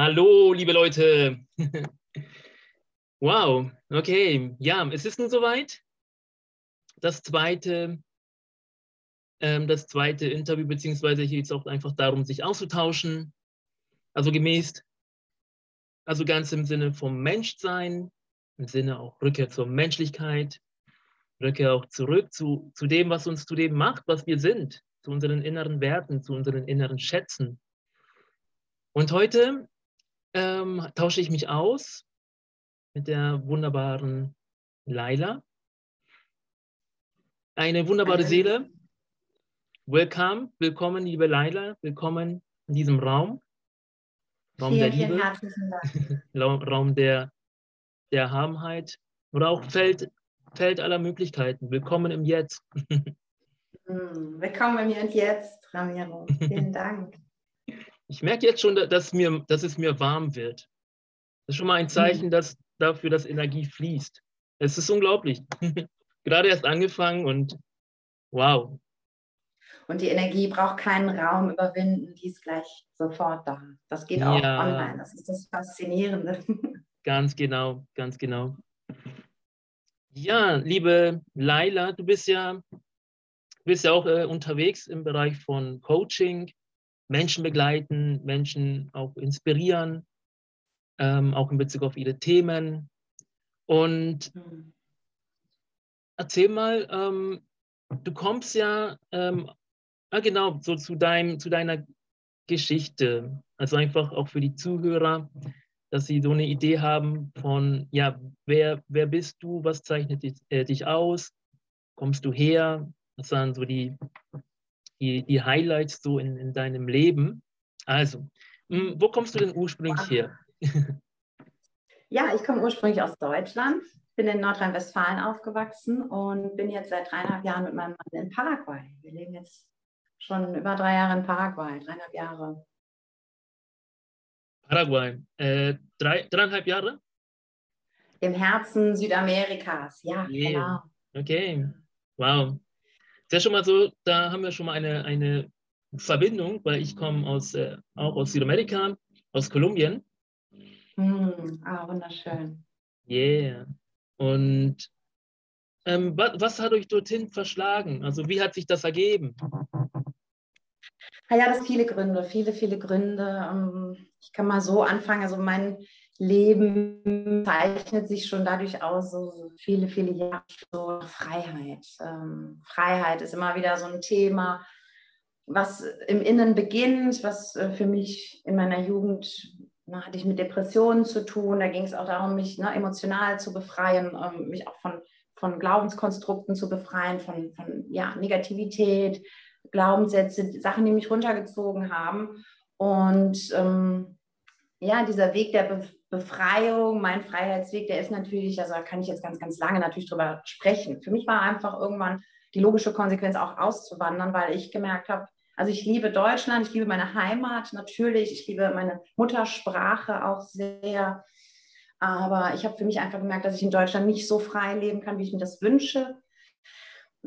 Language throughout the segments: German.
Hallo, liebe Leute. wow, okay. Ja, es ist nun soweit. Das zweite, ähm, das zweite Interview, beziehungsweise hier geht es auch einfach darum, sich auszutauschen. Also gemäß, also ganz im Sinne vom Menschsein, im Sinne auch Rückkehr zur Menschlichkeit, Rückkehr auch zurück zu, zu dem, was uns zu dem macht, was wir sind, zu unseren inneren Werten, zu unseren inneren Schätzen. Und heute ähm, tausche ich mich aus mit der wunderbaren Laila. Eine wunderbare Seele. Willkommen, willkommen, liebe Laila, willkommen in diesem Raum. Raum vielen, der Liebe, Raum der, der Erhabenheit oder auch Feld, Feld aller Möglichkeiten. Willkommen im Jetzt. Hm, willkommen im Jetzt, Ramiro. Vielen Dank. Ich merke jetzt schon, dass, mir, dass es mir warm wird. Das ist schon mal ein Zeichen mhm. dass, dafür, dass Energie fließt. Es ist unglaublich. Gerade erst angefangen und wow. Und die Energie braucht keinen Raum überwinden, die ist gleich sofort da. Das geht auch ja. online. Das ist das Faszinierende. Ganz genau, ganz genau. Ja, liebe Laila, du bist ja, bist ja auch äh, unterwegs im Bereich von Coaching, Menschen begleiten, Menschen auch inspirieren, ähm, auch in Bezug auf ihre Themen. Und erzähl mal, ähm, du kommst ja, ähm, ah, genau, so zu, deinem, zu deiner Geschichte. Also einfach auch für die Zuhörer, dass sie so eine Idee haben von, ja, wer, wer bist du, was zeichnet dich, äh, dich aus, kommst du her, was waren so die, die, die Highlights so in, in deinem Leben. Also, hm, wo kommst du denn ursprünglich her? ja, ich komme ursprünglich aus Deutschland, bin in Nordrhein-Westfalen aufgewachsen und bin jetzt seit dreieinhalb Jahren mit meinem Mann in Paraguay. Wir leben jetzt schon über drei Jahre in Paraguay, dreieinhalb Jahre. Paraguay, äh, drei, dreieinhalb Jahre? Im Herzen Südamerikas, ja, yeah. genau. Okay, wow ist ja schon mal so, da haben wir schon mal eine, eine Verbindung, weil ich komme aus, äh, auch aus Südamerika, aus Kolumbien. Mm, ah, wunderschön. Yeah. Und ähm, was, was, hat euch dorthin verschlagen? Also wie hat sich das ergeben? Ah ja, das viele Gründe, viele, viele Gründe. Ähm, ich kann mal so anfangen. Also mein Leben zeichnet sich schon dadurch aus, so, so viele, viele Jahre so Freiheit. Ähm, Freiheit ist immer wieder so ein Thema, was im Innen beginnt, was äh, für mich in meiner Jugend na, hatte ich mit Depressionen zu tun. Da ging es auch darum, mich ne, emotional zu befreien, ähm, mich auch von, von Glaubenskonstrukten zu befreien, von, von ja, Negativität, Glaubenssätze, Sachen, die mich runtergezogen haben. Und ähm, ja, dieser Weg der Be Befreiung, mein Freiheitsweg, der ist natürlich, also da kann ich jetzt ganz, ganz lange natürlich drüber sprechen. Für mich war einfach irgendwann die logische Konsequenz auch auszuwandern, weil ich gemerkt habe, also ich liebe Deutschland, ich liebe meine Heimat natürlich, ich liebe meine Muttersprache auch sehr. Aber ich habe für mich einfach gemerkt, dass ich in Deutschland nicht so frei leben kann, wie ich mir das wünsche.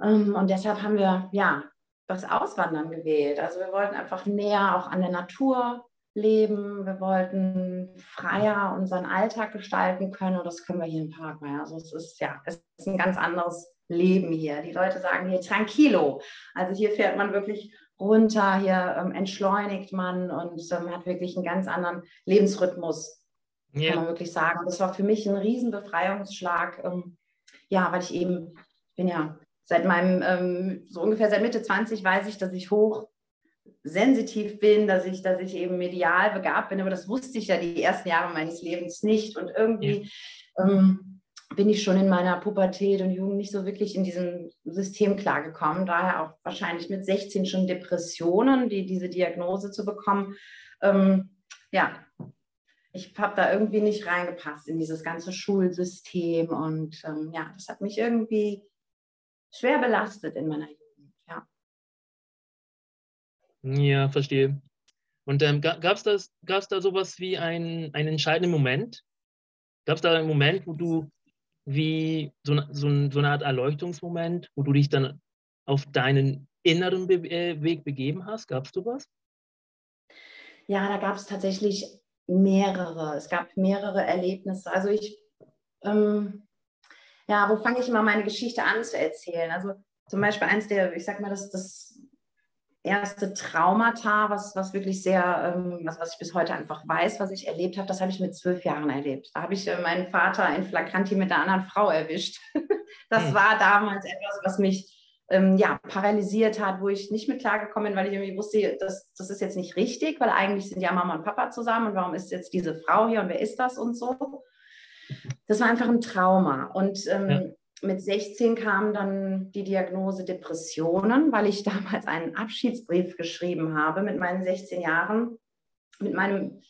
Ähm, und deshalb haben wir ja das Auswandern gewählt. Also wir wollten einfach näher auch an der Natur leben. Wir wollten freier unseren Alltag gestalten können und das können wir hier in Paraguay. Also es ist ja, es ist ein ganz anderes Leben hier. Die Leute sagen hier tranquilo. Also hier fährt man wirklich runter, hier ähm, entschleunigt man und ähm, hat wirklich einen ganz anderen Lebensrhythmus, yeah. kann man wirklich sagen. das war für mich ein riesen Befreiungsschlag. Ähm, ja, weil ich eben bin ja seit meinem, ähm, so ungefähr seit Mitte 20 weiß ich, dass ich hoch sensitiv bin, dass ich, dass ich eben medial begabt bin, aber das wusste ich ja die ersten Jahre meines Lebens nicht. Und irgendwie ja. ähm, bin ich schon in meiner Pubertät und Jugend nicht so wirklich in diesem System klargekommen. Daher auch wahrscheinlich mit 16 schon Depressionen, die, diese Diagnose zu bekommen. Ähm, ja, ich habe da irgendwie nicht reingepasst in dieses ganze Schulsystem. Und ähm, ja, das hat mich irgendwie schwer belastet in meiner Jugend. Ja, verstehe. Und ähm, gab es da sowas wie ein, einen entscheidenden Moment? Gab es da einen Moment, wo du wie so, so, so, eine Art Erleuchtungsmoment, wo du dich dann auf deinen inneren Be äh, Weg begeben hast? Gab es sowas? Ja, da gab es tatsächlich mehrere. Es gab mehrere Erlebnisse. Also ich, ähm, ja, wo fange ich immer meine Geschichte an zu erzählen? Also zum Beispiel eins der, ich sag mal, das, das erste Traumata, was, was wirklich sehr, ähm, was, was ich bis heute einfach weiß, was ich erlebt habe, das habe ich mit zwölf Jahren erlebt. Da habe ich äh, meinen Vater in Flagranti mit einer anderen Frau erwischt. das hm. war damals etwas, was mich ähm, ja, paralysiert hat, wo ich nicht mit klargekommen bin, weil ich irgendwie wusste, das, das ist jetzt nicht richtig, weil eigentlich sind ja Mama und Papa zusammen und warum ist jetzt diese Frau hier und wer ist das und so. Das war einfach ein Trauma. Und ähm, ja mit 16 kam dann die Diagnose Depressionen, weil ich damals einen Abschiedsbrief geschrieben habe mit meinen 16 Jahren, mit meinem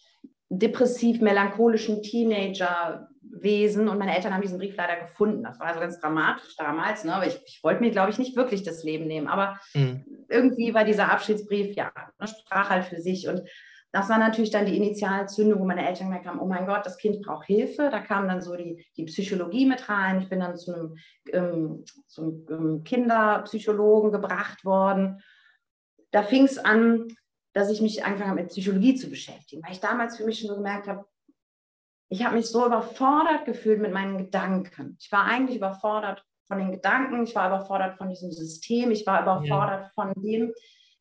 depressiv-melancholischen Teenagerwesen. Und meine Eltern haben diesen Brief leider gefunden. Das war also ganz dramatisch damals. Ne? Aber ich, ich wollte mir, glaube ich, nicht wirklich das Leben nehmen. Aber mhm. irgendwie war dieser Abschiedsbrief, ja, sprach halt für sich. Und das war natürlich dann die Initialzündung, wo meine Eltern gemerkt haben, oh mein Gott, das Kind braucht Hilfe. Da kam dann so die, die Psychologie mit rein. Ich bin dann zu einem, ähm, zu einem ähm, Kinderpsychologen gebracht worden. Da fing es an, dass ich mich angefangen habe, mit Psychologie zu beschäftigen, weil ich damals für mich schon so gemerkt habe, ich habe mich so überfordert gefühlt mit meinen Gedanken. Ich war eigentlich überfordert von den Gedanken, ich war überfordert von diesem System, ich war überfordert ja. von dem,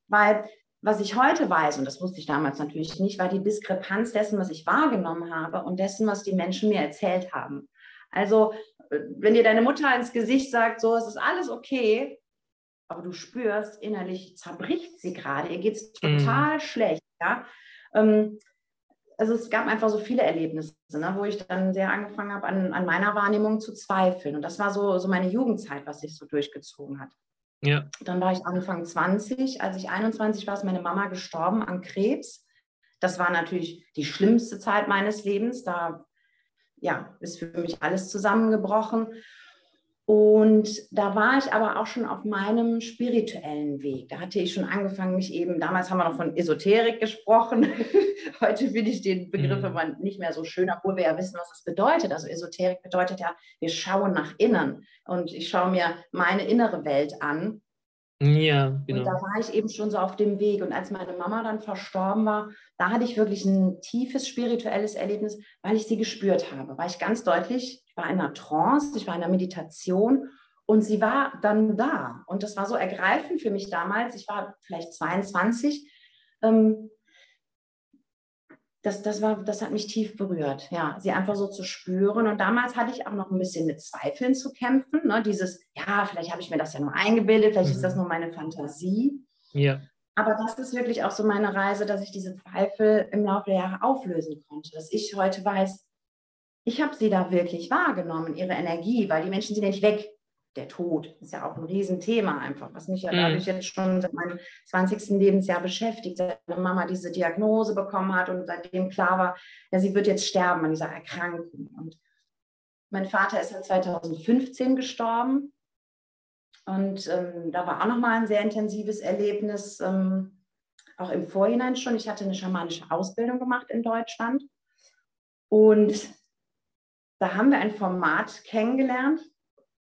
weil was ich heute weiß, und das wusste ich damals natürlich nicht, war die Diskrepanz dessen, was ich wahrgenommen habe und dessen, was die Menschen mir erzählt haben. Also, wenn dir deine Mutter ins Gesicht sagt, so, es ist alles okay, aber du spürst, innerlich zerbricht sie gerade, ihr geht es mhm. total mhm. schlecht. Ja? Ähm, also es gab einfach so viele Erlebnisse, ne, wo ich dann sehr angefangen habe, an, an, meiner Wahrnehmung zu zweifeln. Und das war so, so meine Jugendzeit, was sich so durchgezogen hat. Ja. Dann war ich Anfang 20. Als ich 21 war, ist meine Mama gestorben an Krebs. Das war natürlich die schlimmste Zeit meines Lebens. Da ja, ist für mich alles zusammengebrochen. Und da war ich aber auch schon auf meinem spirituellen Weg. Da hatte ich schon angefangen, mich eben, damals haben wir noch von Esoterik gesprochen. Heute finde ich den Begriff aber mhm. nicht mehr so schön, obwohl wir ja wissen, was das bedeutet. Also Esoterik bedeutet ja, wir schauen nach innen. Und ich schaue mir meine innere Welt an. Ja, genau. Und da war ich eben schon so auf dem Weg. Und als meine Mama dann verstorben war, da hatte ich wirklich ein tiefes spirituelles Erlebnis, weil ich sie gespürt habe, weil ich ganz deutlich war in einer Trance, ich war in einer Meditation und sie war dann da. Und das war so ergreifend für mich damals. Ich war vielleicht 22. Ähm, das, das, war, das hat mich tief berührt, ja, sie einfach so zu spüren. Und damals hatte ich auch noch ein bisschen mit Zweifeln zu kämpfen. Ne? Dieses, ja, vielleicht habe ich mir das ja nur eingebildet, vielleicht mhm. ist das mhm. nur meine Fantasie. Ja. Aber das ist wirklich auch so meine Reise, dass ich diese Zweifel im Laufe der Jahre auflösen konnte. Dass ich heute weiß, ich habe sie da wirklich wahrgenommen, ihre Energie, weil die Menschen sind ja nicht weg. Der Tod ist ja auch ein Riesenthema einfach, was mich ja mhm. dadurch jetzt schon seit meinem 20. Lebensjahr beschäftigt, seit meine Mama diese Diagnose bekommen hat und seitdem klar war, ja, sie wird jetzt sterben an dieser Erkrankung. Und mein Vater ist ja 2015 gestorben und ähm, da war auch nochmal ein sehr intensives Erlebnis, ähm, auch im Vorhinein schon. Ich hatte eine schamanische Ausbildung gemacht in Deutschland und da haben wir ein Format kennengelernt,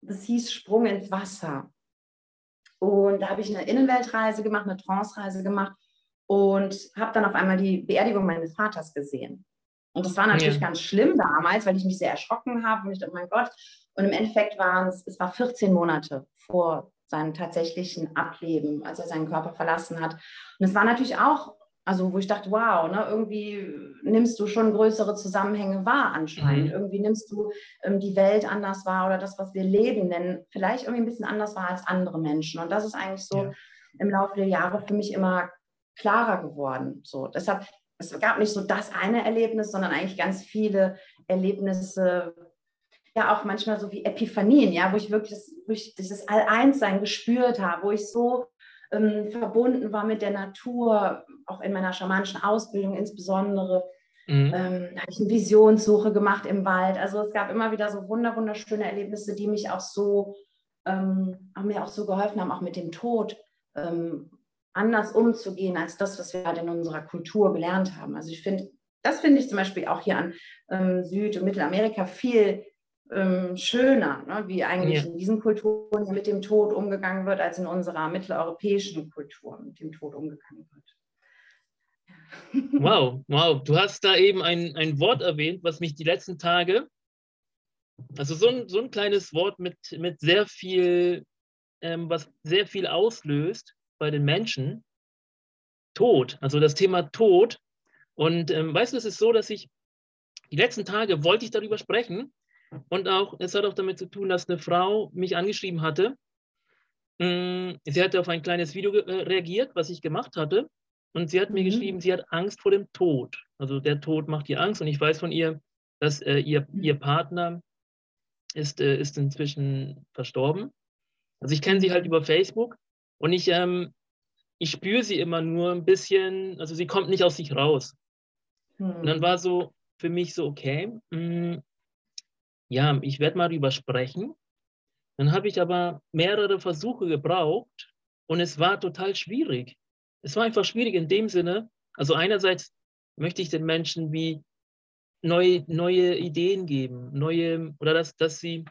das hieß Sprung ins Wasser. Und da habe ich eine Innenweltreise gemacht, eine Trance-Reise gemacht und habe dann auf einmal die Beerdigung meines Vaters gesehen. Und das war natürlich ja. ganz schlimm damals, weil ich mich sehr erschrocken habe und ich dachte, oh mein Gott. Und im Endeffekt waren es, es war 14 Monate vor seinem tatsächlichen Ableben, als er seinen Körper verlassen hat. Und es war natürlich auch also wo ich dachte, wow, ne, irgendwie nimmst du schon größere Zusammenhänge wahr anscheinend. Mhm. Irgendwie nimmst du ähm, die Welt anders wahr oder das, was wir leben, denn vielleicht irgendwie ein bisschen anders wahr als andere Menschen. Und das ist eigentlich so ja. im Laufe der Jahre für mich immer klarer geworden. So, deshalb, es gab nicht so das eine Erlebnis, sondern eigentlich ganz viele Erlebnisse, ja auch manchmal so wie Epiphanien, ja, wo ich wirklich das, wo ich dieses All-Eins-Sein gespürt habe, wo ich so ähm, verbunden war mit der Natur, auch in meiner schamanischen Ausbildung insbesondere. Mhm. Ähm, habe ich eine Visionssuche gemacht im Wald. Also es gab immer wieder so wunder, wunderschöne Erlebnisse, die mich auch so, ähm, auch mir auch so geholfen haben, auch mit dem Tod ähm, anders umzugehen als das, was wir halt in unserer Kultur gelernt haben. Also ich finde, das finde ich zum Beispiel auch hier an ähm, Süd- und Mittelamerika viel ähm, schöner, ne? wie eigentlich ja. in diesen Kulturen mit dem Tod umgegangen wird, als in unserer mitteleuropäischen Kultur mit dem Tod umgegangen wird. Wow, wow. Du hast da eben ein, ein Wort erwähnt, was mich die letzten Tage, also so ein, so ein kleines Wort mit, mit sehr viel, ähm, was sehr viel auslöst bei den Menschen. Tod, also das Thema Tod. Und ähm, weißt du, es ist so, dass ich die letzten Tage wollte ich darüber sprechen und auch, es hat auch damit zu tun, dass eine Frau mich angeschrieben hatte. Mm, sie hatte auf ein kleines Video äh, reagiert, was ich gemacht hatte. Und sie hat mir mhm. geschrieben, sie hat Angst vor dem Tod. Also der Tod macht ihr Angst. Und ich weiß von ihr, dass äh, ihr, mhm. ihr Partner ist, äh, ist inzwischen verstorben. Also ich kenne sie halt über Facebook und ich, ähm, ich spüre sie immer nur ein bisschen, also sie kommt nicht aus sich raus. Mhm. Und dann hm. war so für mich so, okay, mh, hm, ja, ich werde mal darüber sprechen. Dann habe ich aber mehrere Versuche gebraucht und es war total schwierig es war einfach schwierig in dem Sinne. Also einerseits möchte ich den Menschen wie neue, neue Ideen geben, neue, oder dass, dass sie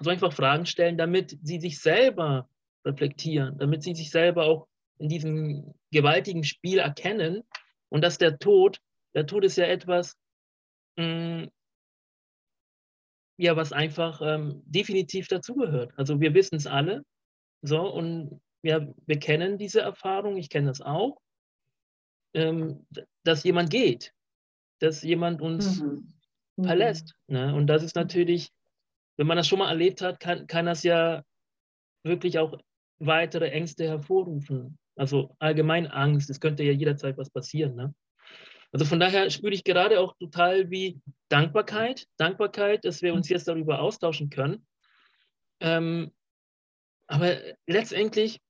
so einfach Fragen stellen, damit sie sich selber reflektieren, damit sie sich selber auch in diesem gewaltigen Spiel erkennen und dass der Tod, der Tod ist ja etwas, mm, ja, was einfach ähm, definitiv dazugehört. Also wir wissen es alle, so und ja, wir kennen diese Erfahrung, ich kenne das auch, ähm, dass jemand geht, dass jemand uns mhm. mhm. verlässt. Ne? Und das ist natürlich, wenn man das schon mal erlebt hat, kann, kann das ja wirklich auch weitere Ängste hervorrufen. Also allgemein Angst, es könnte ja jederzeit was passieren. Ne? Also von daher spüre ich gerade auch total wie Dankbarkeit, Dankbarkeit, dass wir uns jetzt darüber austauschen können. Ähm, aber letztendlich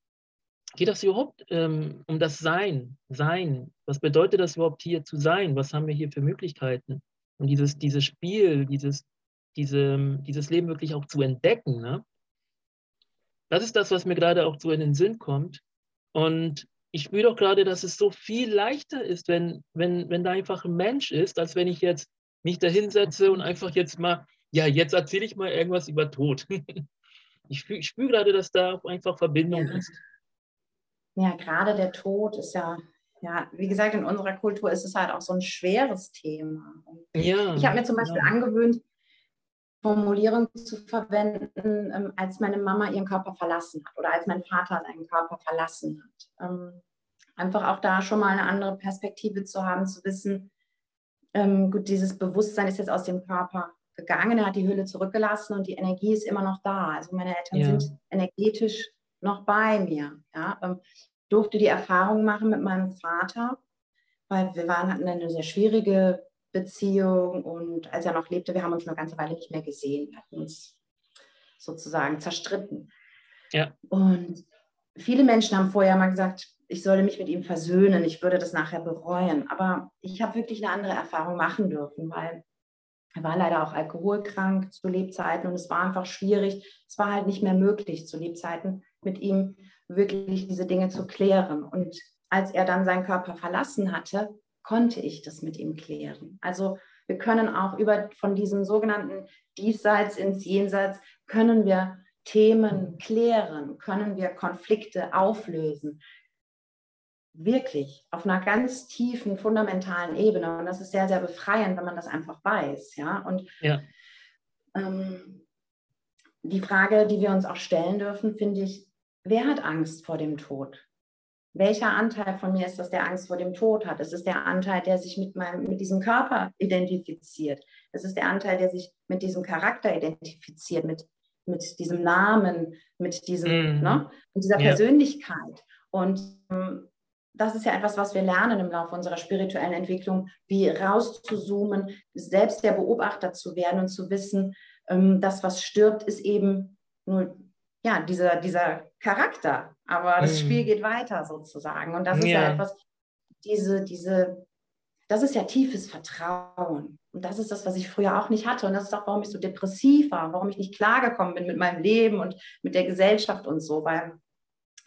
geht das überhaupt ähm, um das Sein? Sein. Was bedeutet das überhaupt hier zu sein? Was haben wir hier für Möglichkeiten? Und dieses, dieses Spiel, dieses, diese, dieses Leben wirklich auch zu entdecken. Ne? Das ist das, was mir gerade auch so in den Sinn kommt. Und ich spüre doch gerade, dass es so viel leichter ist, wenn, wenn, wenn da einfach ein Mensch ist, als wenn ich jetzt mich da hinsetze und einfach jetzt mal, ja, jetzt erzähle ich mal irgendwas über Tod. ich, spüre, ich spüre gerade, dass da auch einfach Verbindung ist ja, gerade der Tod ist ja, ja, wie gesagt, in unserer Kultur ist es halt auch so ein schweres Thema. Ja, ich habe mir zum Beispiel ja. angewöhnt, Formulierungen zu verwenden, ähm, als meine Mama ihren Körper verlassen hat oder als mein Vater seinen Körper verlassen hat. Ähm, einfach auch da schon mal eine andere Perspektive zu haben, zu wissen, ähm, gut, dieses Bewusstsein ist jetzt aus dem Körper gegangen, er hat die Hülle zurückgelassen und die Energie ist immer noch da. Also meine Eltern ja. sind energetisch noch bei mir. Ja? Ähm, durfte die Erfahrung machen mit meinem Vater, weil wir waren, hatten eine sehr schwierige Beziehung und als er noch lebte, wir haben uns eine ganze Weile nicht mehr gesehen. Wir hatten uns sozusagen zerstritten. Ja. Und viele Menschen haben vorher mal gesagt, ich solle mich mit ihm versöhnen, ich würde das nachher bereuen. Aber ich habe wirklich eine andere Erfahrung machen dürfen, weil er war leider auch alkoholkrank zu Lebzeiten und es war einfach schwierig. Es war halt nicht mehr möglich zu Lebzeiten mit ihm wirklich diese Dinge zu klären. Und als er dann seinen Körper verlassen hatte, konnte ich das mit ihm klären. Also wir können auch über von diesem sogenannten Diesseits ins Jenseits können wir Themen klären, können wir Konflikte auflösen. Wirklich auf einer ganz tiefen, fundamentalen Ebene. Und das ist sehr, sehr befreiend, wenn man das einfach weiß. Ja, und ja. Ähm, die Frage, die wir uns auch stellen dürfen, finde ich, wer hat Angst vor dem Tod? Welcher Anteil von mir ist das, der Angst vor dem Tod hat? Es ist der Anteil, der sich mit, meinem, mit diesem Körper identifiziert. Es ist der Anteil, der sich mit diesem Charakter identifiziert, mit, mit diesem Namen, mit, diesem, mm. ne, mit dieser ja. Persönlichkeit. Und ähm, das ist ja etwas, was wir lernen im Laufe unserer spirituellen Entwicklung, wie rauszuzoomen, selbst der Beobachter zu werden und zu wissen, ähm, das, was stirbt, ist eben nur ja, dieser, dieser Charakter. Aber das mhm. Spiel geht weiter sozusagen. Und das ist ja, ja etwas, diese, diese, das ist ja tiefes Vertrauen. Und das ist das, was ich früher auch nicht hatte. Und das ist auch, warum ich so depressiv war, warum ich nicht klargekommen bin mit meinem Leben und mit der Gesellschaft und so, weil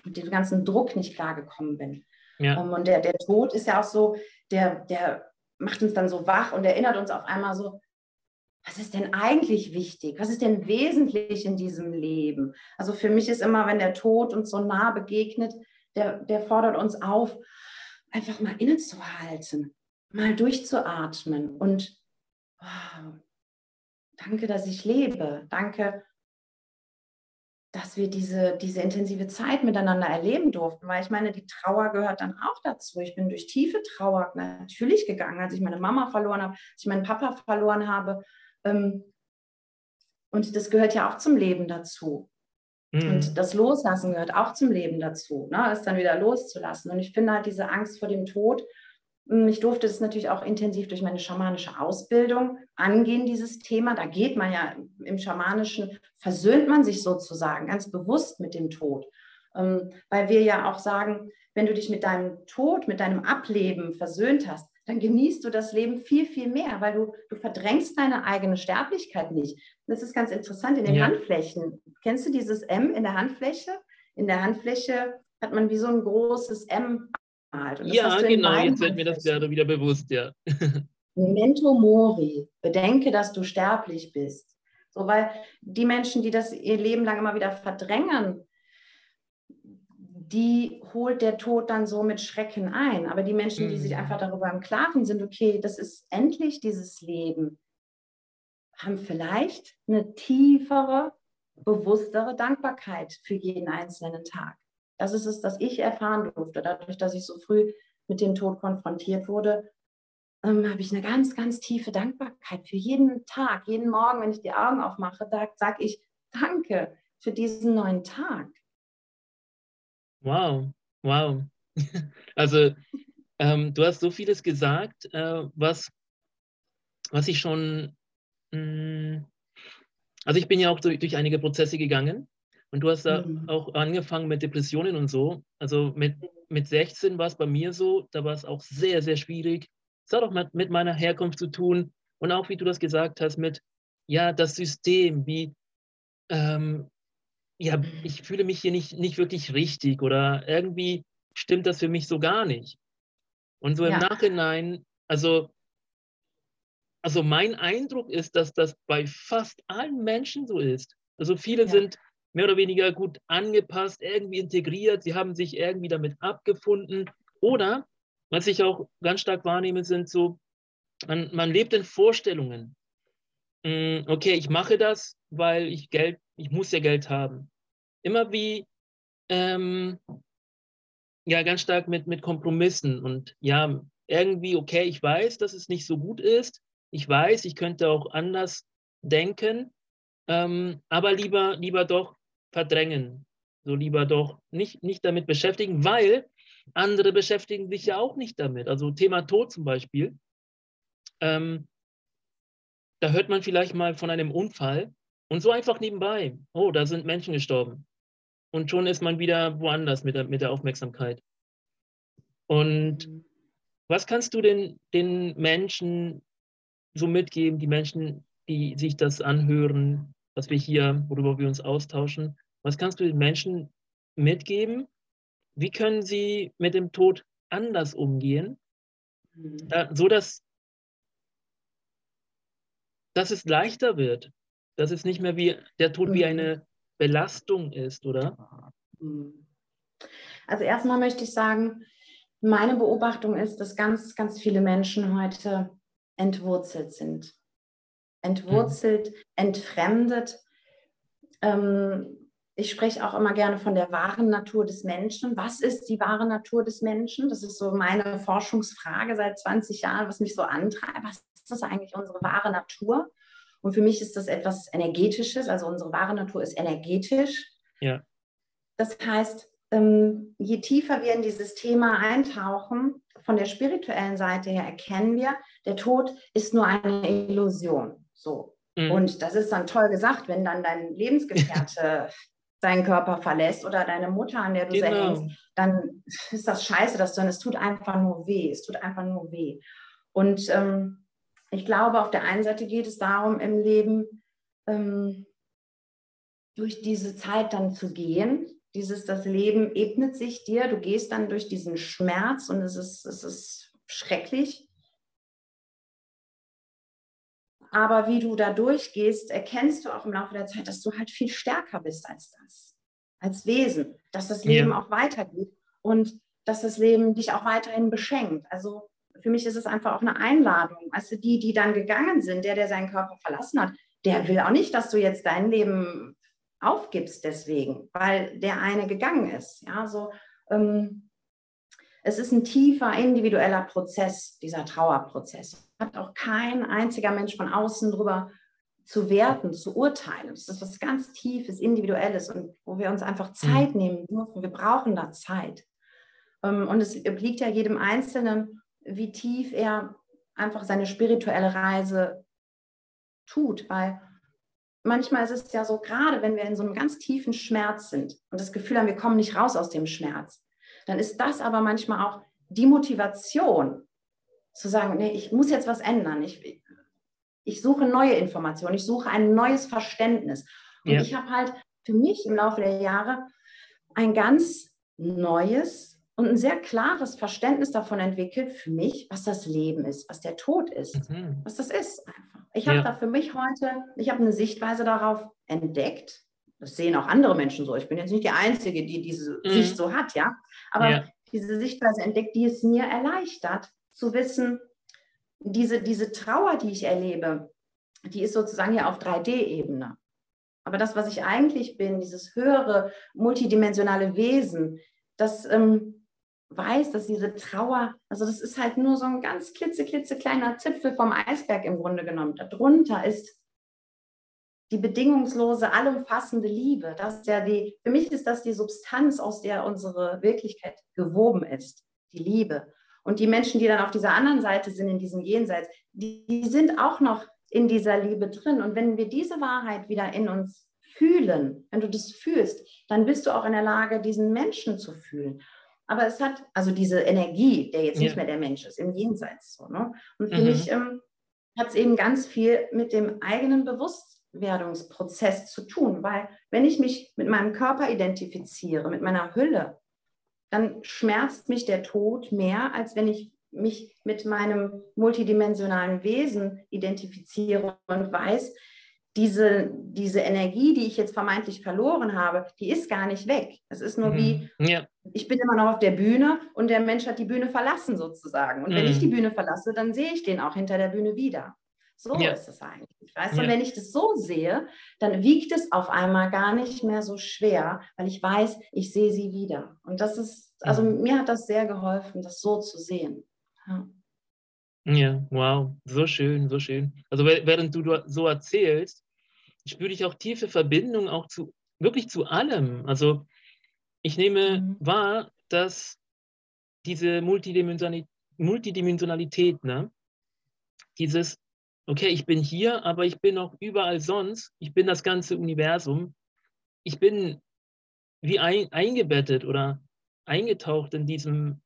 mit dem ganzen Druck nicht klargekommen bin. Ja. Und der, der Tod ist ja auch so, der, der macht uns dann so wach und erinnert uns auf einmal so, was ist denn eigentlich wichtig? Was ist denn wesentlich in diesem Leben? Also für mich ist immer, wenn der Tod uns so nah begegnet, der, der fordert uns auf, einfach mal innezuhalten, mal durchzuatmen und wow, danke, dass ich lebe. Danke, dass wir diese, diese intensive Zeit miteinander erleben durften. Weil ich meine, die Trauer gehört dann auch dazu. Ich bin durch tiefe Trauer natürlich gegangen, als ich meine Mama verloren habe, als ich meinen Papa verloren habe. Ähm, und das gehört ja auch zum Leben dazu. Mhm. Und das Loslassen gehört auch zum Leben dazu, ne? es dann wieder loszulassen. Und ich finde halt diese Angst vor dem Tod, hm, ich durfte es natürlich auch intensiv durch meine schamanische Ausbildung angehen, dieses Thema. Da geht man ja im Schamanischen, versöhnt man sich sozusagen ganz bewusst mit dem Tod. Ähm, weil wir ja auch sagen, wenn du dich mit deinem Tod, mit deinem Ableben versöhnt hast, dann genießt du das Leben viel, viel mehr, weil du, du verdrängst deine eigene Sterblichkeit nicht. Das ist ganz interessant in den ja. Handflächen. Kennst du dieses M in der Handfläche? In der Handfläche hat man wie so ein großes M gemalt. ja, genau, jetzt wird mir das gerade wieder bewusst, ja. Memento mori, bedenke, dass du sterblich bist. So, weil die Menschen, die das ihr Leben lang immer wieder verdrängen, die holt der Tod dann so mit Schrecken ein. Aber die Menschen, die sich mhm. einfach darüber im Klaren sind, okay, das ist endlich dieses Leben, haben vielleicht eine tiefere, bewusstere Dankbarkeit für jeden einzelnen Tag. Das ist es, das ich erfahren durfte. Dadurch, dass ich so früh mit dem Tod konfrontiert wurde, ähm, habe ich eine ganz, ganz tiefe Dankbarkeit für jeden Tag, jeden Morgen, wenn ich die Augen aufmache, da sage ich Danke für diesen neuen Tag. Wow, wow. Also ähm, du hast so vieles gesagt, äh, was, was ich schon, mh, mm, also ich bin ja auch durch, durch einige Prozesse gegangen und du hast da mhm. auch angefangen mit Depressionen und so. Also mit, mit 16 war es bei mir so, da war es auch sehr, sehr schwierig. Es hat auch mit, mit meiner Herkunft zu tun und auch, wie du das gesagt hast, mit, ja, das System, wie, ähm, ja, ich fühle mich hier nicht, nicht wirklich richtig oder irgendwie stimmt das für mich so gar nicht. Und so im ja. Nachhinein, also, also mein Eindruck ist, dass das bei fast allen Menschen so ist. Also viele ja. sind mehr oder weniger gut angepasst, irgendwie integriert, sie haben sich irgendwie damit abgefunden. Oder, was ich auch ganz stark wahrnehme, sind so, man, man lebt in Vorstellungen. Mm, okay, ich mache das, weil ich Geld, ich muss ja Geld haben. Immer wie, ähm, ja, ganz stark mit, mit Kompromissen und ja, irgendwie, okay, ich weiß, dass es nicht so gut ist. Ich weiß, ich könnte auch anders denken, ähm, aber lieber, lieber doch verdrängen. So lieber doch nicht, nicht damit beschäftigen, weil andere beschäftigen sich ja auch nicht damit. Also Thema Tod zum Beispiel. Ähm, da hört man vielleicht mal von einem Unfall und so einfach nebenbei, oh, da sind Menschen gestorben. Und schon ist man wieder woanders mit der, mit der Aufmerksamkeit. Und was kannst du denn den Menschen so mitgeben, die Menschen, die sich das anhören, was wir hier, worüber wir uns austauschen. Was kannst du den Menschen mitgeben? Wie können sie mit dem Tod anders umgehen, mhm. so dass, dass es leichter wird, dass es nicht mehr wie der Tod wie eine mhm. Belastung ist, oder? Mhm. Also erstmal möchte ich sagen, meine Beobachtung ist, dass ganz, ganz viele Menschen heute entwurzelt sind entwurzelt, mhm. entfremdet. Ähm, ich spreche auch immer gerne von der wahren Natur des Menschen. Was ist die wahre Natur des Menschen? Das ist so meine Forschungsfrage seit 20 Jahren, was mich so antreibt. Was ist das eigentlich unsere wahre Natur? Und für mich ist das etwas Energetisches. Also unsere wahre Natur ist energetisch. Ja. Das heißt, ähm, je tiefer wir in dieses Thema eintauchen, von der spirituellen Seite her erkennen wir, der Tod ist nur eine Illusion. So. Mhm. Und das ist dann toll gesagt, wenn dann dein Lebensgefährte deinen Körper verlässt oder deine Mutter, an der du genau. sehr hängst, dann ist das scheiße, dass du, es tut einfach nur weh. Es tut einfach nur weh. Und ähm, ich glaube, auf der einen Seite geht es darum, im Leben ähm, durch diese Zeit dann zu gehen. Dieses, das Leben ebnet sich dir, du gehst dann durch diesen Schmerz und es ist, es ist schrecklich. Aber wie du da durchgehst, erkennst du auch im Laufe der Zeit, dass du halt viel stärker bist als das, als Wesen, dass das Leben ja. auch weitergeht. Und dass das Leben dich auch weiterhin beschenkt. Also für mich ist es einfach auch eine Einladung. Also die, die dann gegangen sind, der, der seinen Körper verlassen hat, der will auch nicht, dass du jetzt dein Leben aufgibst deswegen, weil der eine gegangen ist. Ja, so ähm, es ist ein tiefer individueller Prozess, dieser Trauerprozess. Hat auch kein einziger Mensch von außen drüber zu werten, zu urteilen. Das ist was ganz Tiefes, Individuelles und wo wir uns einfach Zeit mhm. nehmen dürfen. Wir brauchen da Zeit. Ähm, und es obliegt ja jedem Einzelnen, wie tief er einfach seine spirituelle Reise tut, weil manchmal ist es ja so, gerade wenn wir in so einem ganz tiefen Schmerz sind und das Gefühl haben, wir kommen nicht raus aus dem Schmerz, dann ist das aber manchmal auch die Motivation, zu sagen, nee, ich muss jetzt was ändern. Ich, ich suche neue Informationen, ich suche ein neues Verständnis. Und ja. ich habe halt für mich im Laufe der Jahre ein ganz neues und ein sehr klares Verständnis davon entwickelt, für mich, was das Leben ist, was der Tod ist, mhm. was das ist einfach. Ich habe ja. da für mich heute, ich habe eine Sichtweise darauf entdeckt. Das sehen auch andere Menschen so. Ich bin jetzt nicht die Einzige, die diese mhm. Sicht so hat, ja. Aber ja. diese Sichtweise entdeckt, die es mir erleichtert, zu wissen, diese, diese Trauer, die ich erlebe, die ist sozusagen ja auf 3D-Ebene. Aber das, was ich eigentlich bin, dieses höhere, multidimensionale Wesen, das ähm, weiß, dass diese Trauer, also das ist halt nur so ein ganz klitze, klitze kleiner Zipfel vom Eisberg im Grunde genommen. Darunter ist die bedingungslose, allumfassende Liebe. Das ja die, für mich ist das die Substanz, aus der unsere Wirklichkeit gewoben ist, die Liebe. Und die Menschen, die dann auf dieser anderen Seite sind, in diesem Jenseits, die, die sind auch noch in dieser Liebe drin. Und wenn wir diese Wahrheit wieder in uns fühlen, wenn du das fühlst, dann bist du auch in der Lage, diesen Menschen zu fühlen. Aber es hat also diese Energie, der jetzt ja. nicht mehr der Mensch ist, im Jenseits. So, ne? Und für mhm. mich ähm, hat es eben ganz viel mit dem eigenen Bewusstwerdungsprozess zu tun, weil wenn ich mich mit meinem Körper identifiziere, mit meiner Hülle, dann schmerzt mich der Tod mehr, als wenn ich mich mit meinem multidimensionalen Wesen identifiziere und weiß, diese, diese Energie, die ich jetzt vermeintlich verloren habe, die ist gar nicht weg. Es ist nur mhm. wie, ja. Ich bin immer noch auf der Bühne und der Mensch hat die Bühne verlassen sozusagen. Und mhm. wenn ich die Bühne verlasse, dann sehe ich den auch hinter der Bühne wieder. So ja. ist es eigentlich. Weißt du, ja. und wenn ich das so sehe, dann wiegt es auf einmal gar nicht mehr so schwer, weil ich weiß, ich sehe sie wieder. Und das ist, also mhm. mir hat das sehr geholfen, das so zu sehen. Ja. Ja, wow, so schön, so schön. Also während du so erzählst, spüre ich auch tiefe Verbindung auch zu, wirklich zu allem. Also ich nehme mhm. wahr, dass diese Multidimensionalität, Multidimensionalität ne? dieses, okay, ich bin hier, aber ich bin auch überall sonst, ich bin das ganze Universum, ich bin wie ein, eingebettet oder eingetaucht in diesem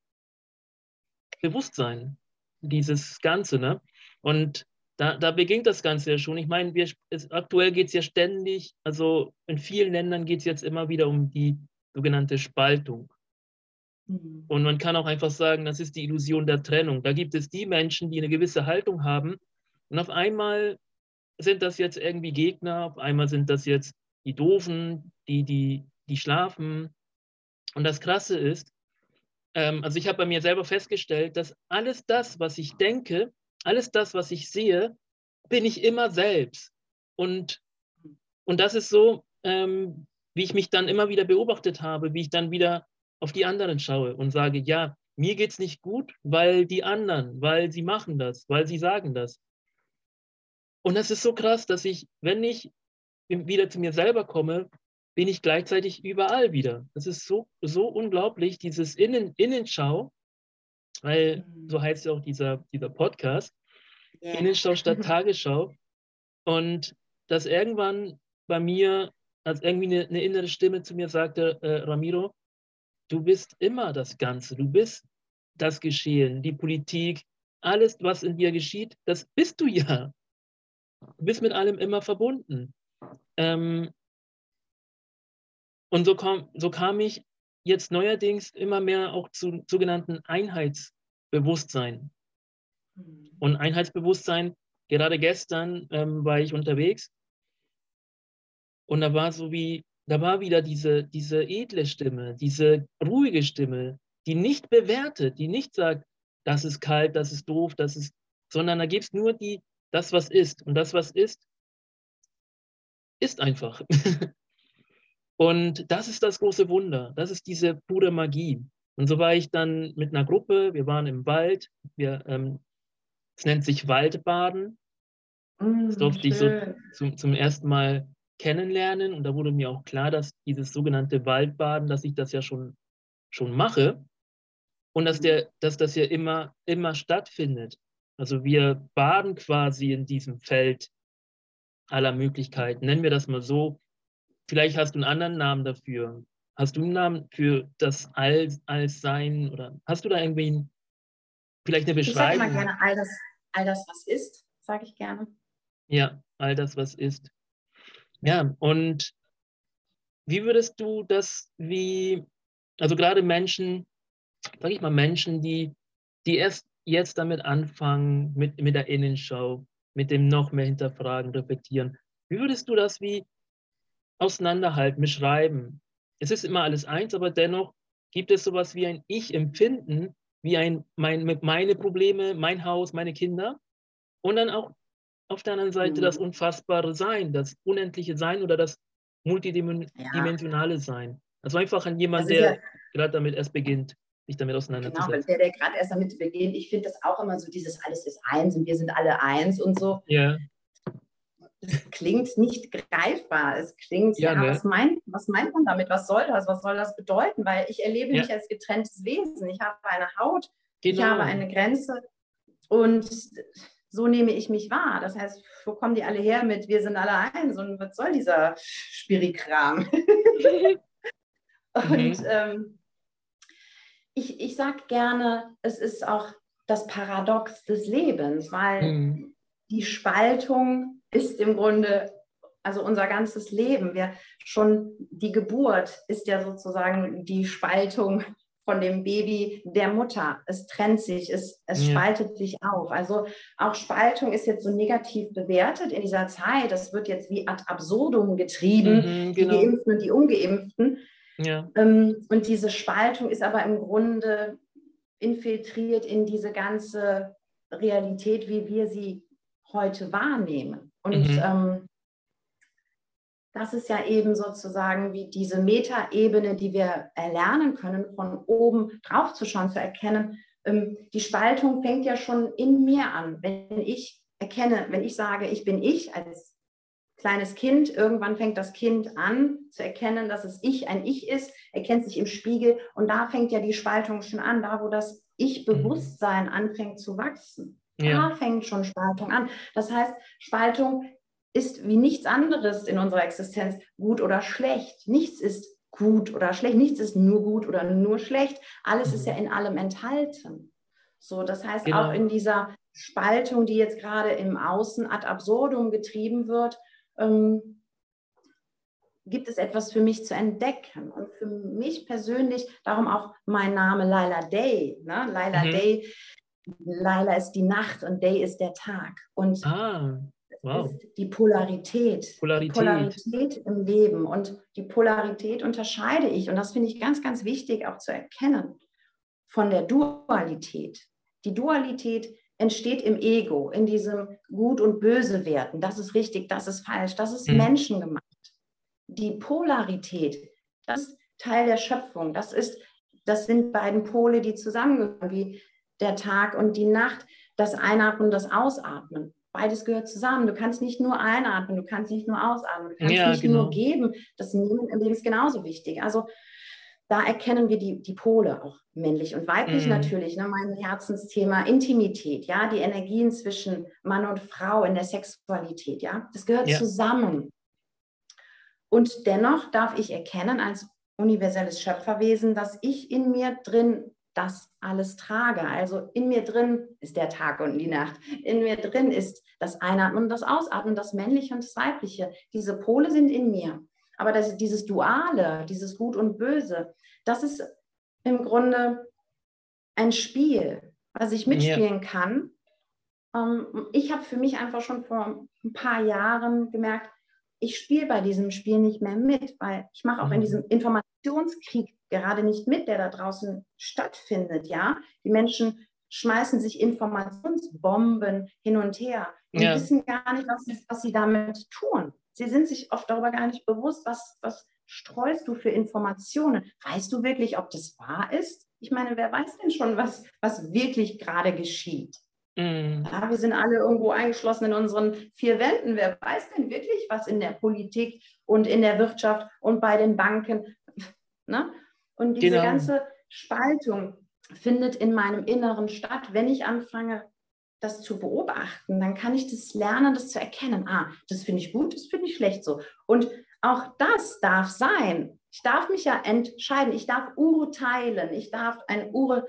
Bewusstsein, dieses Ganze. Ne? Und da, da beginnt das Ganze ja schon. Ich meine, wir, es, aktuell geht es ja ständig, also in vielen Ländern geht es jetzt immer wieder um die sogenannte Spaltung. Mhm. Und man kann auch einfach sagen, das ist die Illusion der Trennung. Da gibt es die Menschen, die eine gewisse Haltung haben und auf einmal sind das jetzt irgendwie Gegner, auf einmal sind das jetzt die Doofen, die, die, die schlafen. Und das Krasse ist, ähm, also ich habe bei mir selber festgestellt, dass alles das, was ich denke, alles das, was ich sehe, bin ich immer selbst. Und, und das ist so, ähm, wie ich mich dann immer wieder beobachtet habe, wie ich dann wieder auf die anderen schaue und sage, ja, mir geht es nicht gut, weil die anderen, weil sie machen das, weil sie sagen das. Und das ist so krass, dass ich, wenn ich wieder zu mir selber komme, bin ich gleichzeitig überall wieder. Das ist so, so unglaublich, dieses Innen, Innenschau, weil mhm. so heißt ja auch dieser, dieser Podcast, yeah. Innenschau statt Tagesschau. Und dass irgendwann bei mir, als irgendwie eine, eine innere Stimme zu mir sagte, äh, Ramiro, du bist immer das Ganze, du bist das Geschehen, die Politik, alles, was in dir geschieht, das bist du ja. Du bist mit allem immer verbunden. Ähm, und so kam, so kam ich jetzt neuerdings immer mehr auch zu sogenannten Einheitsbewusstsein. Mhm. Und Einheitsbewusstsein, gerade gestern ähm, war ich unterwegs und da war so wie, da war wieder diese, diese edle Stimme, diese ruhige Stimme, die nicht bewertet, die nicht sagt, das ist kalt, das ist doof, das ist, sondern da gibt es nur die, das, was ist. Und das, was ist, ist einfach. Und das ist das große Wunder. Das ist diese pure Magie. Und so war ich dann mit einer Gruppe, wir waren im Wald, wir, ähm, es nennt sich Waldbaden. Mm, das durfte schön. ich so zum, zum ersten Mal kennenlernen und da wurde mir auch klar, dass dieses sogenannte Waldbaden, dass ich das ja schon, schon mache und dass, der, dass das ja immer, immer stattfindet. Also wir baden quasi in diesem Feld aller Möglichkeiten. Nennen wir das mal so. Vielleicht hast du einen anderen Namen dafür. Hast du einen Namen für das All, Allsein oder hast du da irgendwie vielleicht eine Beschreibung? Ich sage immer gerne all das, all das was ist, sage ich gerne. Ja, all das, was ist. Ja, und wie würdest du das wie, also gerade Menschen, sage ich mal, Menschen, die, die erst jetzt damit anfangen, mit, mit der Innenschau, mit dem noch mehr hinterfragen, reflektieren, wie würdest du das wie auseinanderhalten, beschreiben? Es ist immer alles eins, aber dennoch gibt es sowas wie ein Ich-Empfinden, wie ein mein, meine Probleme, mein Haus, meine Kinder und dann auch auf der anderen Seite mhm. das unfassbare Sein, das unendliche Sein oder das multidimensionale ja. Sein. Also einfach an jemand, der ja, gerade damit erst beginnt, sich damit auseinanderzusetzen. Genau, der, der gerade erst damit beginnt. Ich finde das auch immer so, dieses alles ist eins und wir sind alle eins und so. Ja. Das klingt nicht greifbar. Es klingt, ja, ja ne? was, meint, was meint man damit? Was soll das? Was soll das bedeuten? Weil ich erlebe mich als getrenntes Wesen. Ich habe eine Haut, genau. ich habe eine Grenze und so nehme ich mich wahr. Das heißt, wo kommen die alle her mit, wir sind alle eins und was soll dieser Spirikram? und mhm. ähm, ich, ich sage gerne, es ist auch das Paradox des Lebens, weil mhm. die Spaltung ist im Grunde, also unser ganzes Leben, wir, schon die Geburt ist ja sozusagen die Spaltung von dem Baby der Mutter. Es trennt sich, es, es ja. spaltet sich auf. Also auch Spaltung ist jetzt so negativ bewertet in dieser Zeit. Das wird jetzt wie ad absurdum getrieben, mhm, genau. die Geimpften und die Ungeimpften. Ja. Ähm, und diese Spaltung ist aber im Grunde infiltriert in diese ganze Realität, wie wir sie heute wahrnehmen. Und mhm. ähm, das ist ja eben sozusagen wie diese Metaebene, die wir erlernen können, von oben drauf zu schauen, zu erkennen. Ähm, die Spaltung fängt ja schon in mir an. Wenn ich erkenne, wenn ich sage, ich bin ich als kleines Kind, irgendwann fängt das Kind an zu erkennen, dass es ich ein Ich ist, erkennt sich im Spiegel und da fängt ja die Spaltung schon an, da wo das Ich-Bewusstsein mhm. anfängt zu wachsen. Ja. Da fängt schon Spaltung an. Das heißt, Spaltung ist wie nichts anderes in unserer Existenz gut oder schlecht. Nichts ist gut oder schlecht, nichts ist nur gut oder nur schlecht. Alles mhm. ist ja in allem enthalten. So, das heißt genau. auch in dieser Spaltung, die jetzt gerade im Außen ad absurdum getrieben wird, ähm, gibt es etwas für mich zu entdecken. Und für mich persönlich, darum auch mein Name Laila Day. Ne? Laila mhm. Day, Laila ist die Nacht und Day ist der Tag. Und ah. Wow. ist die Polarität. Polarität. Die Polarität im Leben. Und die Polarität unterscheide ich, und das finde ich ganz, ganz wichtig auch zu erkennen, von der Dualität. Die Dualität entsteht im Ego, in diesem Gut und Böse Werten. Das ist richtig, das ist falsch, das ist mhm. menschengemacht. Die Polarität, das ist Teil der Schöpfung. Das, ist, das sind beiden Pole, die zusammengehören, wie der Tag und die Nacht, das Einatmen und das Ausatmen beides gehört zusammen. Du kannst nicht nur einatmen, du kannst nicht nur ausatmen, du kannst ja, nicht genau. nur geben. Das Nehmen im Leben ist genauso wichtig. Also da erkennen wir die, die Pole auch männlich und weiblich mhm. natürlich. Ne? Mein Herzensthema Intimität, ja, die Energien zwischen Mann und Frau in der Sexualität, ja, das gehört ja. zusammen. Und dennoch darf ich erkennen als universelles Schöpferwesen, dass ich in mir drin das alles trage. Also in mir drin ist der Tag und die Nacht. In mir drin ist das Einatmen und das Ausatmen, das Männliche und das Weibliche. Diese Pole sind in mir. Aber das, dieses Duale, dieses Gut und Böse, das ist im Grunde ein Spiel, was ich mitspielen ja. kann. Ähm, ich habe für mich einfach schon vor ein paar Jahren gemerkt, ich spiele bei diesem Spiel nicht mehr mit, weil ich mache auch mhm. in diesem Informationskrieg gerade nicht mit, der da draußen stattfindet. Ja, die Menschen schmeißen sich Informationsbomben hin und her und ja. wissen gar nicht, was, was sie damit tun. Sie sind sich oft darüber gar nicht bewusst, was, was streust du für Informationen. Weißt du wirklich, ob das wahr ist? Ich meine, wer weiß denn schon, was, was wirklich gerade geschieht? Mhm. Ja, wir sind alle irgendwo eingeschlossen in unseren vier Wänden. Wer weiß denn wirklich, was in der Politik und in der Wirtschaft und bei den Banken, ne? Und diese genau. ganze Spaltung findet in meinem Inneren statt, wenn ich anfange, das zu beobachten, dann kann ich das lernen, das zu erkennen. Ah, das finde ich gut, das finde ich schlecht so. Und auch das darf sein. Ich darf mich ja entscheiden. Ich darf urteilen. Ich darf ein Ur,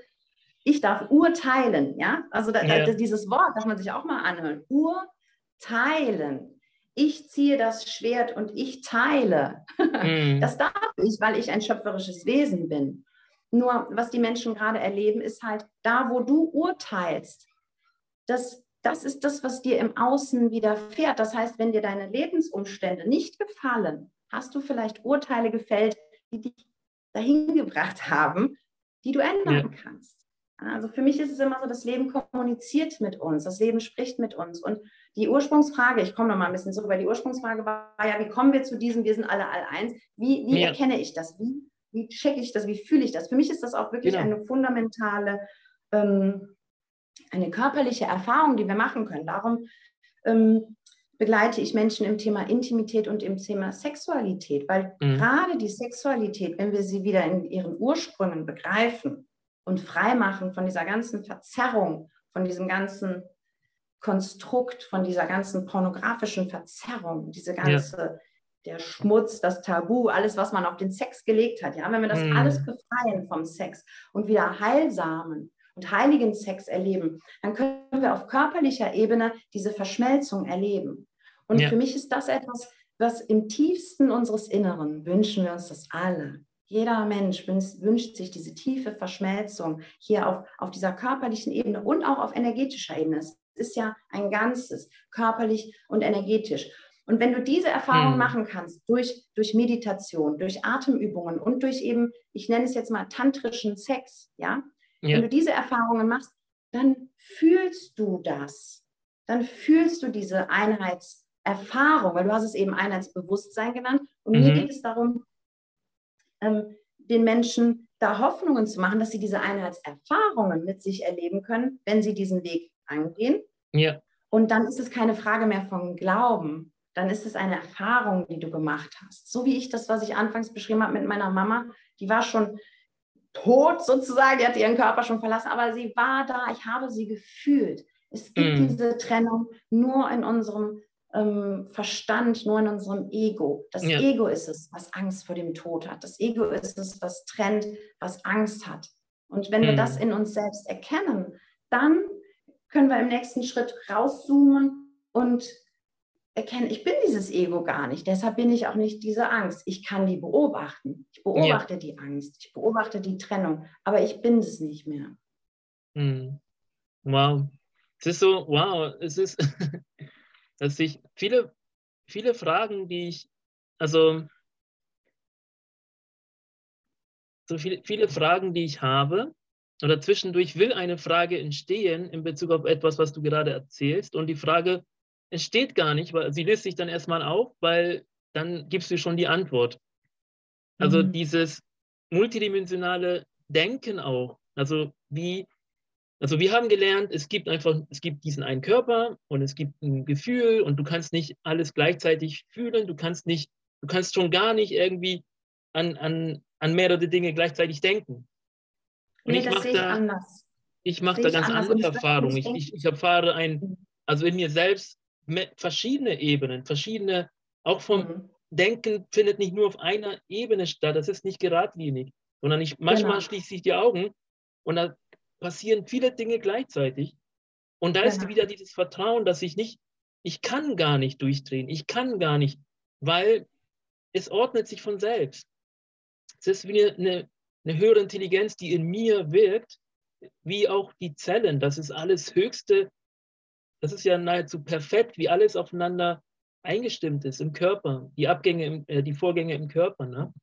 ich darf urteilen. Ja, also da, ja. dieses Wort darf man sich auch mal anhören. Urteilen. Ich ziehe das Schwert und ich teile. Mhm. Das darf ich, weil ich ein schöpferisches Wesen bin. Nur was die Menschen gerade erleben, ist halt da, wo du urteilst. Das, das ist das, was dir im Außen widerfährt. Das heißt, wenn dir deine Lebensumstände nicht gefallen, hast du vielleicht Urteile gefällt, die dich dahin gebracht haben, die du ändern ja. kannst. Also für mich ist es immer so, das Leben kommuniziert mit uns, das Leben spricht mit uns. Und die Ursprungsfrage, ich komme noch mal ein bisschen zurück, weil die Ursprungsfrage war ja, wie kommen wir zu diesem, wir sind alle all eins? Wie, wie ja. erkenne ich das? Wie, wie checke ich das? Wie fühle ich das? Für mich ist das auch wirklich genau. eine fundamentale, ähm, eine körperliche Erfahrung, die wir machen können. Darum ähm, begleite ich Menschen im Thema Intimität und im Thema Sexualität, weil mhm. gerade die Sexualität, wenn wir sie wieder in ihren Ursprüngen begreifen und freimachen von dieser ganzen Verzerrung, von diesem ganzen Konstrukt, von dieser ganzen pornografischen Verzerrung, diese ganze, ja. der Schmutz, das Tabu, alles, was man auf den Sex gelegt hat, ja, wenn wir das mhm. alles befreien vom Sex und wieder heilsamen und heiligen Sex erleben, dann können wir auf körperlicher Ebene diese Verschmelzung erleben. Und ja. für mich ist das etwas, was im tiefsten unseres Inneren wünschen wir uns das alle. Jeder Mensch wünscht, wünscht sich diese tiefe Verschmelzung hier auf, auf dieser körperlichen Ebene und auch auf energetischer Ebene. Es ist ja ein Ganzes, körperlich und energetisch. Und wenn du diese Erfahrung hm. machen kannst, durch, durch Meditation, durch Atemübungen und durch eben, ich nenne es jetzt mal tantrischen Sex, ja, ja. Wenn du diese Erfahrungen machst, dann fühlst du das. Dann fühlst du diese Einheitserfahrung, weil du hast es eben Einheitsbewusstsein genannt. Und mhm. mir geht es darum, ähm, den Menschen da Hoffnungen zu machen, dass sie diese Einheitserfahrungen mit sich erleben können, wenn sie diesen Weg angehen. Ja. Und dann ist es keine Frage mehr von Glauben. Dann ist es eine Erfahrung, die du gemacht hast. So wie ich das, was ich anfangs beschrieben habe mit meiner Mama, die war schon tot sozusagen, die hat ihren Körper schon verlassen, aber sie war da, ich habe sie gefühlt. Es gibt mm. diese Trennung nur in unserem ähm, Verstand, nur in unserem Ego. Das ja. Ego ist es, was Angst vor dem Tod hat. Das Ego ist es, was trennt, was Angst hat. Und wenn mm. wir das in uns selbst erkennen, dann können wir im nächsten Schritt rauszoomen und erkennen, ich bin dieses Ego gar nicht. Deshalb bin ich auch nicht diese Angst. Ich kann die beobachten. Ich beobachte ja. die Angst. Ich beobachte die Trennung. Aber ich bin es nicht mehr. Hm. Wow. Es ist so, wow, es ist, dass ich viele, viele Fragen, die ich, also so viele, viele Fragen, die ich habe, oder zwischendurch will eine Frage entstehen in Bezug auf etwas, was du gerade erzählst. Und die Frage entsteht gar nicht, weil sie löst sich dann erstmal auf, weil dann gibst du schon die Antwort. Also mhm. dieses multidimensionale Denken auch. Also wie, also wir haben gelernt, es gibt einfach, es gibt diesen einen Körper und es gibt ein Gefühl und du kannst nicht alles gleichzeitig fühlen, du kannst nicht, du kannst schon gar nicht irgendwie an, an, an mehrere Dinge gleichzeitig denken. Und nee, ich mache da, anders. ich mache da ganz andere Erfahrungen. Ich, ich, ich erfahre ein, mhm. also in mir selbst verschiedene Ebenen, verschiedene, auch vom mhm. Denken findet nicht nur auf einer Ebene statt, das ist nicht geradlinig, sondern ich, manchmal genau. schließe ich die Augen und da passieren viele Dinge gleichzeitig. Und da genau. ist wieder dieses Vertrauen, dass ich nicht, ich kann gar nicht durchdrehen, ich kann gar nicht, weil es ordnet sich von selbst. Es ist wie eine, eine höhere Intelligenz, die in mir wirkt, wie auch die Zellen. Das ist alles höchste das ist ja nahezu perfekt, wie alles aufeinander eingestimmt ist im Körper, die Abgänge, im, äh, die Vorgänge im Körper. Ne?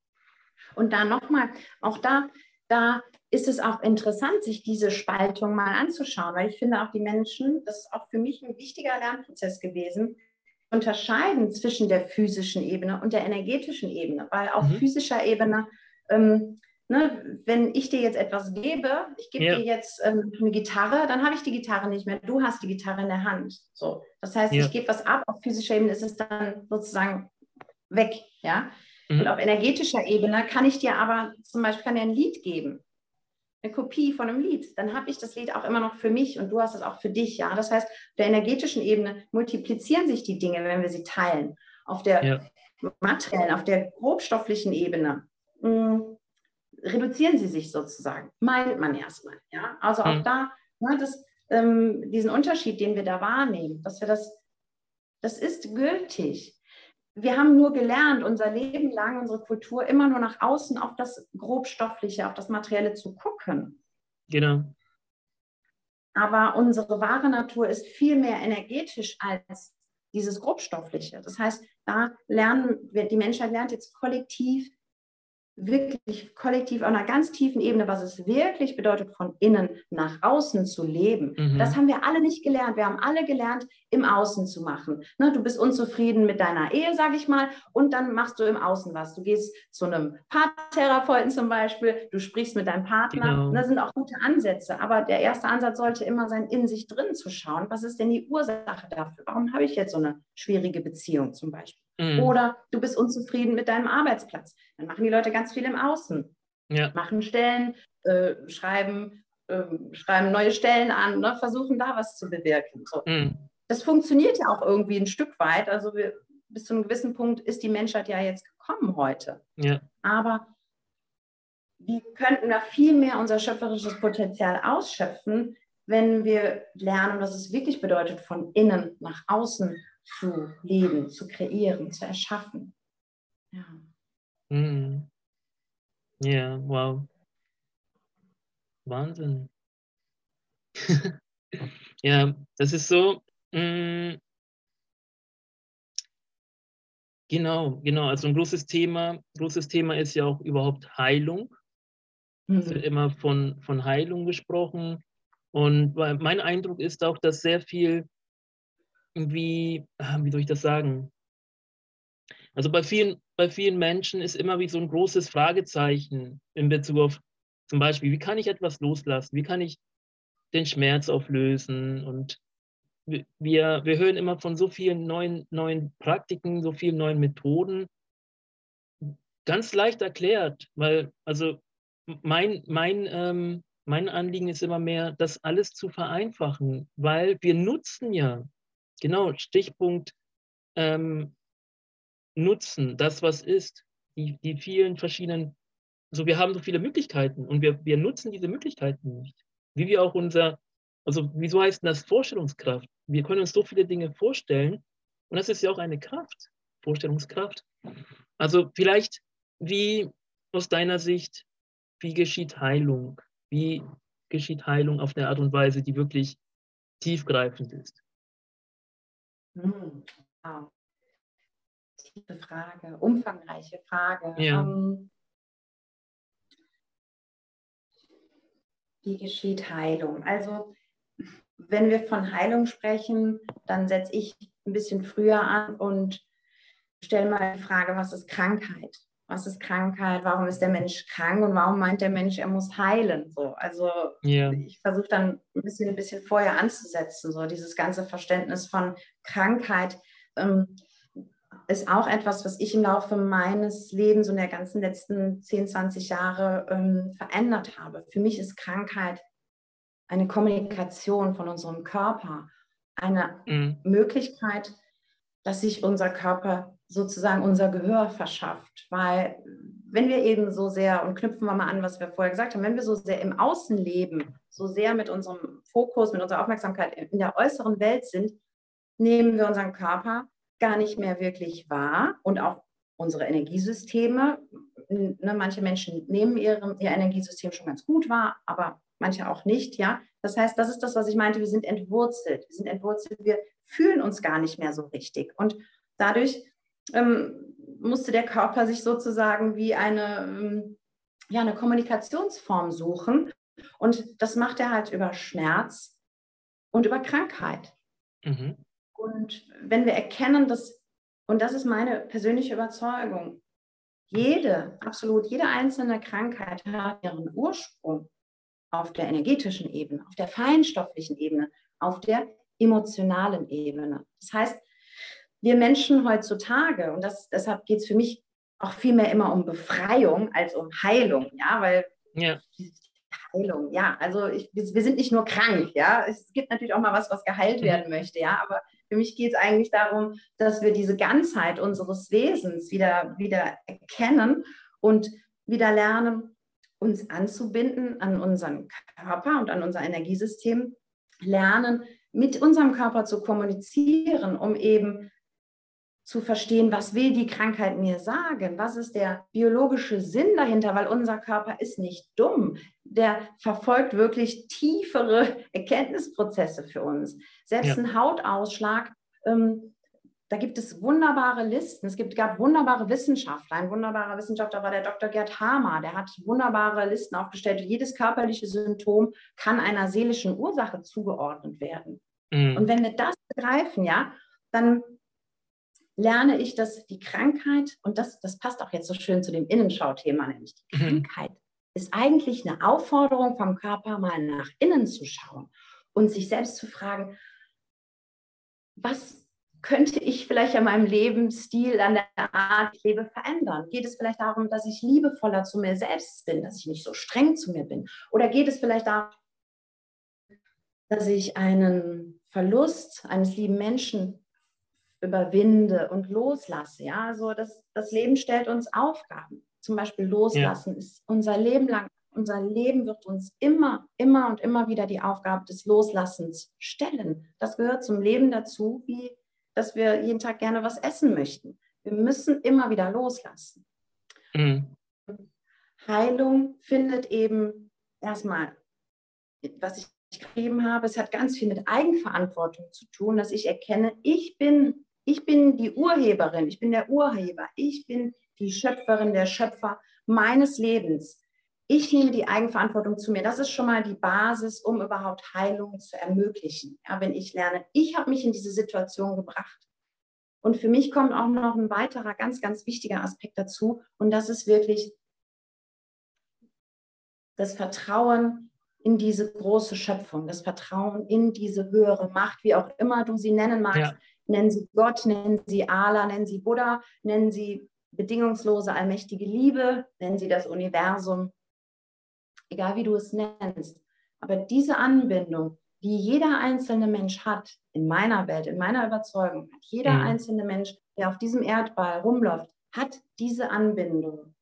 Und da nochmal, auch da, da ist es auch interessant, sich diese Spaltung mal anzuschauen, weil ich finde auch die Menschen, das ist auch für mich ein wichtiger Lernprozess gewesen, unterscheiden zwischen der physischen Ebene und der energetischen Ebene, weil auf mhm. physischer Ebene ähm, Ne, wenn ich dir jetzt etwas gebe, ich gebe ja. dir jetzt ähm, eine Gitarre, dann habe ich die Gitarre nicht mehr. Du hast die Gitarre in der Hand. So, das heißt, ja. ich gebe was ab. Auf physischer Ebene ist es dann sozusagen weg, ja. Mhm. Und auf energetischer Ebene kann ich dir aber zum Beispiel ein Lied geben, eine Kopie von einem Lied. Dann habe ich das Lied auch immer noch für mich und du hast es auch für dich, ja. Das heißt, auf der energetischen Ebene multiplizieren sich die Dinge, wenn wir sie teilen. Auf der ja. materiellen, auf der grobstofflichen Ebene. Mh, hm, reduzieren sie sich sozusagen, meint man erstmal. Ja? Also auch mhm. da, ne, das, ähm, diesen Unterschied, den wir da wahrnehmen, dass wir das, das ist gültig. Wir haben nur gelernt, unser Leben lang, unsere Kultur, immer nur nach außen auf das Grobstoffliche, auf das Materielle zu gucken. Genau. Aber unsere wahre Natur ist viel mehr energetisch als dieses Grobstoffliche. Das heißt, da lernen wir, die Menschheit lernt jetzt kollektiv wirklich kollektiv auf einer ganz tiefen Ebene, was es wirklich bedeutet, von innen nach außen zu leben. Mhm. Das haben wir alle nicht gelernt. Wir haben alle gelernt, im Außen zu machen. Ne, du bist unzufrieden mit deiner Ehe, sage ich mal, und dann machst du im Außen was. Du gehst zu einem Paartherapeuten zum Beispiel, du sprichst mit deinem Partner. Genau. Das sind auch gute Ansätze. Aber der erste Ansatz sollte immer sein, in sich drin zu schauen. Was ist denn die Ursache dafür? Warum habe ich jetzt so eine schwierige Beziehung zum Beispiel? Mhm. Oder du bist unzufrieden mit deinem Arbeitsplatz. Dann machen die Leute ganz viel im Außen. Ja. Machen Stellen, äh, schreiben, äh, schreiben neue Stellen an, ne? versuchen da was zu bewirken. So. Mhm. Das funktioniert ja auch irgendwie ein Stück weit. Also wir, bis zu einem gewissen Punkt ist die Menschheit ja jetzt gekommen heute. Ja. Aber wir könnten da viel mehr unser schöpferisches Potenzial ausschöpfen, wenn wir lernen, was es wirklich bedeutet, von innen nach außen zu leben, zu kreieren, zu erschaffen. Ja. Mm. Ja, wow. Wahnsinn. ja, das ist so. Mm, genau, genau. Also ein großes Thema, großes Thema ist ja auch überhaupt Heilung. Mhm. Es wird immer von, von Heilung gesprochen. Und mein Eindruck ist auch, dass sehr viel wie, ah, wie soll ich das sagen? Also bei vielen, bei vielen Menschen ist immer wie so ein großes Fragezeichen in Bezug auf zum Beispiel, wie kann ich etwas loslassen? Wie kann ich den Schmerz auflösen? Und wir, wir hören immer von so vielen neuen, neuen Praktiken, so vielen neuen Methoden. Ganz leicht erklärt, weil, also mein, mein, ähm, mein Anliegen ist immer mehr, das alles zu vereinfachen, weil wir nutzen ja Genau, Stichpunkt ähm, Nutzen, das, was ist, die, die vielen verschiedenen, also wir haben so viele Möglichkeiten und wir, wir nutzen diese Möglichkeiten nicht. Wie wir auch unser, also wieso heißt das Vorstellungskraft? Wir können uns so viele Dinge vorstellen und das ist ja auch eine Kraft, Vorstellungskraft. Also vielleicht, wie aus deiner Sicht, wie geschieht Heilung? Wie geschieht Heilung auf eine Art und Weise, die wirklich tiefgreifend ist? Hm, wow. Tiefe Frage, umfangreiche Frage. Ja. Ähm, wie geschieht Heilung? Also, wenn wir von Heilung sprechen, dann setze ich ein bisschen früher an und stelle mal die Frage, was ist Krankheit? Was ist Krankheit, warum ist der Mensch krank und warum meint der Mensch, er muss heilen. So, also yeah. ich versuche dann ein bisschen, ein bisschen vorher anzusetzen, so dieses ganze Verständnis von Krankheit. Ähm, ist auch etwas, was ich im Laufe meines Lebens und der ganzen letzten 10, 20 Jahre ähm, verändert habe. Für mich ist Krankheit eine Kommunikation von unserem Körper, eine mm. Möglichkeit, dass sich unser Körper sozusagen unser Gehör verschafft. Weil wenn wir eben so sehr, und knüpfen wir mal an, was wir vorher gesagt haben, wenn wir so sehr im Außen leben, so sehr mit unserem Fokus, mit unserer Aufmerksamkeit in der äußeren Welt sind, nehmen wir unseren Körper gar nicht mehr wirklich wahr und auch unsere Energiesysteme. Ne, manche Menschen nehmen ihre, ihr Energiesystem schon ganz gut wahr, aber manche auch nicht. Ja, das heißt, das ist das, was ich meinte. Wir sind entwurzelt. Wir sind entwurzelt. Wir fühlen uns gar nicht mehr so richtig. Und dadurch ähm, musste der Körper sich sozusagen wie eine, ähm, ja, eine Kommunikationsform suchen. Und das macht er halt über Schmerz und über Krankheit. Mhm. Und wenn wir erkennen, dass, und das ist meine persönliche Überzeugung, jede, absolut jede einzelne Krankheit hat ihren Ursprung auf der energetischen Ebene, auf der feinstofflichen Ebene, auf der emotionalen Ebene. Das heißt, wir Menschen heutzutage, und das, deshalb geht es für mich auch viel mehr immer um Befreiung als um Heilung, ja, weil ja. Heilung, ja, also ich, wir sind nicht nur krank, ja, es gibt natürlich auch mal was, was geheilt mhm. werden möchte, ja, aber für mich geht es eigentlich darum, dass wir diese Ganzheit unseres Wesens wieder, wieder erkennen und wieder lernen, uns anzubinden an unseren Körper und an unser Energiesystem, lernen, mit unserem Körper zu kommunizieren, um eben zu verstehen, was will die Krankheit mir sagen? Was ist der biologische Sinn dahinter? Weil unser Körper ist nicht dumm. Der verfolgt wirklich tiefere Erkenntnisprozesse für uns. Selbst ja. ein Hautausschlag, ähm, da gibt es wunderbare Listen. Es gibt, gab wunderbare Wissenschaftler. Ein wunderbarer Wissenschaftler war der Dr. Gerd Hamer. Der hat wunderbare Listen aufgestellt. Jedes körperliche Symptom kann einer seelischen Ursache zugeordnet werden. Mhm. Und wenn wir das begreifen, ja, dann lerne ich, dass die Krankheit, und das, das passt auch jetzt so schön zu dem Innenschau-Thema, nämlich die mhm. Krankheit, ist eigentlich eine Aufforderung vom Körper, mal nach innen zu schauen und sich selbst zu fragen, was könnte ich vielleicht an meinem Lebensstil, an der Art, ich lebe, verändern? Geht es vielleicht darum, dass ich liebevoller zu mir selbst bin, dass ich nicht so streng zu mir bin? Oder geht es vielleicht darum, dass ich einen Verlust eines lieben Menschen überwinde und loslasse. Ja, also das, das Leben stellt uns Aufgaben. Zum Beispiel loslassen ja. ist unser Leben lang, unser Leben wird uns immer, immer und immer wieder die Aufgabe des Loslassens stellen. Das gehört zum Leben dazu, wie dass wir jeden Tag gerne was essen möchten. Wir müssen immer wieder loslassen. Mhm. Heilung findet eben erstmal, was ich geschrieben habe, es hat ganz viel mit Eigenverantwortung zu tun, dass ich erkenne, ich bin ich bin die Urheberin, ich bin der Urheber, ich bin die Schöpferin, der Schöpfer meines Lebens. Ich nehme die Eigenverantwortung zu mir. Das ist schon mal die Basis, um überhaupt Heilung zu ermöglichen. Ja, wenn ich lerne, ich habe mich in diese Situation gebracht. Und für mich kommt auch noch ein weiterer ganz, ganz wichtiger Aspekt dazu. Und das ist wirklich das Vertrauen in diese große Schöpfung, das Vertrauen in diese höhere Macht, wie auch immer du sie nennen magst. Ja nennen sie Gott, nennen sie Allah, nennen sie Buddha, nennen sie bedingungslose allmächtige Liebe, nennen sie das Universum, egal wie du es nennst. Aber diese Anbindung, die jeder einzelne Mensch hat, in meiner Welt, in meiner Überzeugung, hat jeder mhm. einzelne Mensch, der auf diesem Erdball rumläuft, hat diese Anbindung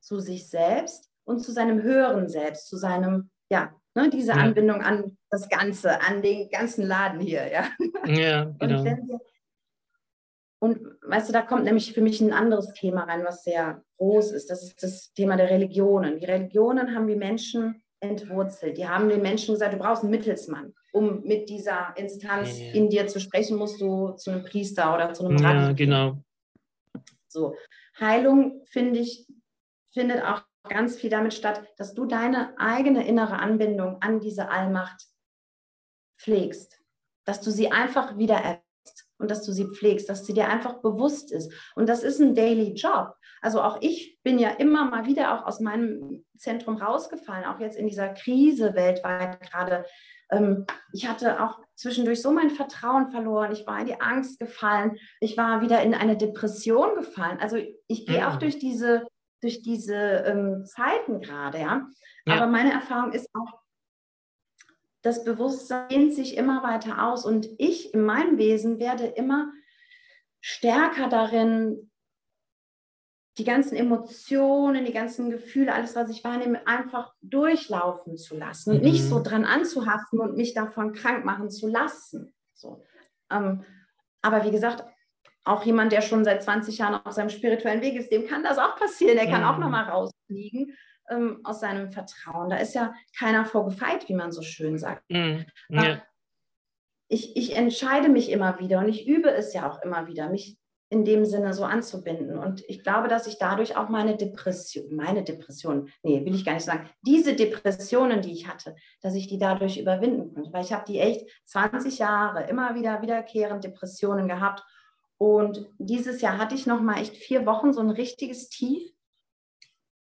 zu sich selbst und zu seinem höheren Selbst, zu seinem, ja, ne, diese ja. Anbindung an das Ganze, an den ganzen Laden hier, ja. Ja, genau. Und, wir, und weißt du, da kommt nämlich für mich ein anderes Thema rein, was sehr groß ist. Das ist das Thema der Religionen. Die Religionen haben die Menschen entwurzelt. Die haben den Menschen gesagt, du brauchst einen Mittelsmann. Um mit dieser Instanz ja. in dir zu sprechen, musst du zu einem Priester oder zu einem Rabbi. Ja, genau. So, Heilung, finde ich, findet auch ganz viel damit statt, dass du deine eigene innere Anbindung an diese Allmacht pflegst, dass du sie einfach wieder und dass du sie pflegst, dass sie dir einfach bewusst ist. Und das ist ein Daily Job. Also auch ich bin ja immer mal wieder auch aus meinem Zentrum rausgefallen, auch jetzt in dieser Krise weltweit gerade. Ähm, ich hatte auch zwischendurch so mein Vertrauen verloren. Ich war in die Angst gefallen. Ich war wieder in eine Depression gefallen. Also ich gehe auch mhm. durch diese, durch diese ähm, Zeiten gerade, ja. ja. Aber meine Erfahrung ist auch, das Bewusstsein dehnt sich immer weiter aus und ich in meinem Wesen werde immer stärker darin, die ganzen Emotionen, die ganzen Gefühle, alles, was ich wahrnehme, einfach durchlaufen zu lassen und nicht so mhm. dran anzuhaften und mich davon krank machen zu lassen. So. Ähm, aber wie gesagt, auch jemand, der schon seit 20 Jahren auf seinem spirituellen Weg ist, dem kann das auch passieren. Der kann mhm. auch nochmal rausfliegen ähm, aus seinem Vertrauen. Da ist ja keiner vorgefeit, wie man so schön sagt. Mhm. Ja. Ich, ich entscheide mich immer wieder und ich übe es ja auch immer wieder, mich in dem Sinne so anzubinden. Und ich glaube, dass ich dadurch auch meine Depression, meine Depression, nee, will ich gar nicht sagen, diese Depressionen, die ich hatte, dass ich die dadurch überwinden konnte. Weil ich habe die echt 20 Jahre immer wieder wiederkehrend Depressionen gehabt. Und dieses Jahr hatte ich noch mal echt vier Wochen so ein richtiges Tief.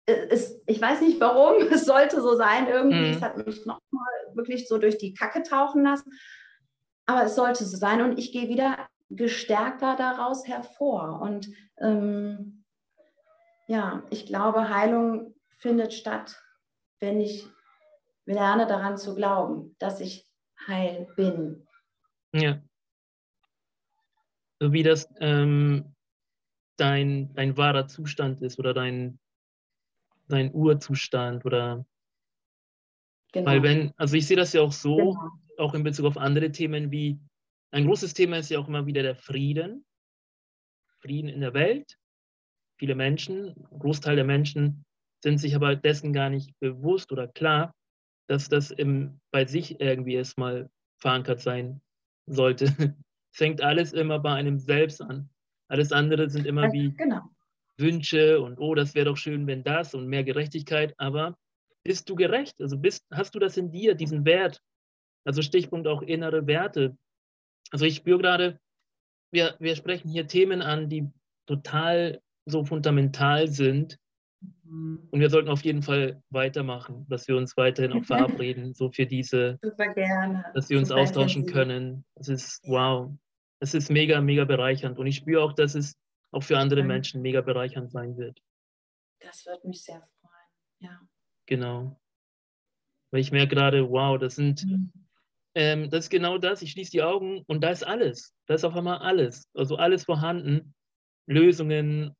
Es, ich weiß nicht warum, es sollte so sein irgendwie. Mhm. Es hat mich noch mal wirklich so durch die Kacke tauchen lassen. Aber es sollte so sein und ich gehe wieder gestärkter daraus hervor. Und ähm, ja, ich glaube, Heilung findet statt, wenn ich lerne daran zu glauben, dass ich heil bin. Ja. So wie das ähm, dein, dein wahrer Zustand ist oder dein, dein Urzustand oder genau. weil wenn, also ich sehe das ja auch so, genau. auch in Bezug auf andere Themen wie ein großes Thema ist ja auch immer wieder der Frieden. Frieden in der Welt. Viele Menschen, ein Großteil der Menschen sind sich aber dessen gar nicht bewusst oder klar, dass das im, bei sich irgendwie erstmal verankert sein sollte. Es fängt alles immer bei einem selbst an. Alles andere sind immer wie genau. Wünsche und oh, das wäre doch schön, wenn das und mehr Gerechtigkeit. Aber bist du gerecht? Also bist, hast du das in dir, diesen Wert? Also Stichpunkt auch innere Werte. Also ich spüre gerade, wir, wir sprechen hier Themen an, die total so fundamental sind. Mhm. Und wir sollten auf jeden Fall weitermachen, dass wir uns weiterhin auch verabreden, so für diese, dass wir uns Super austauschen intensiv. können. Es ist wow. Es ist mega, mega bereichernd. Und ich spüre auch, dass es auch für andere Menschen mega bereichernd sein wird. Das wird mich sehr freuen, ja. Genau. Weil ich merke gerade, wow, das sind, mhm. Ähm, das ist genau das. Ich schließe die Augen und da ist alles. Da ist auf einmal alles. Also alles vorhanden. Lösungen.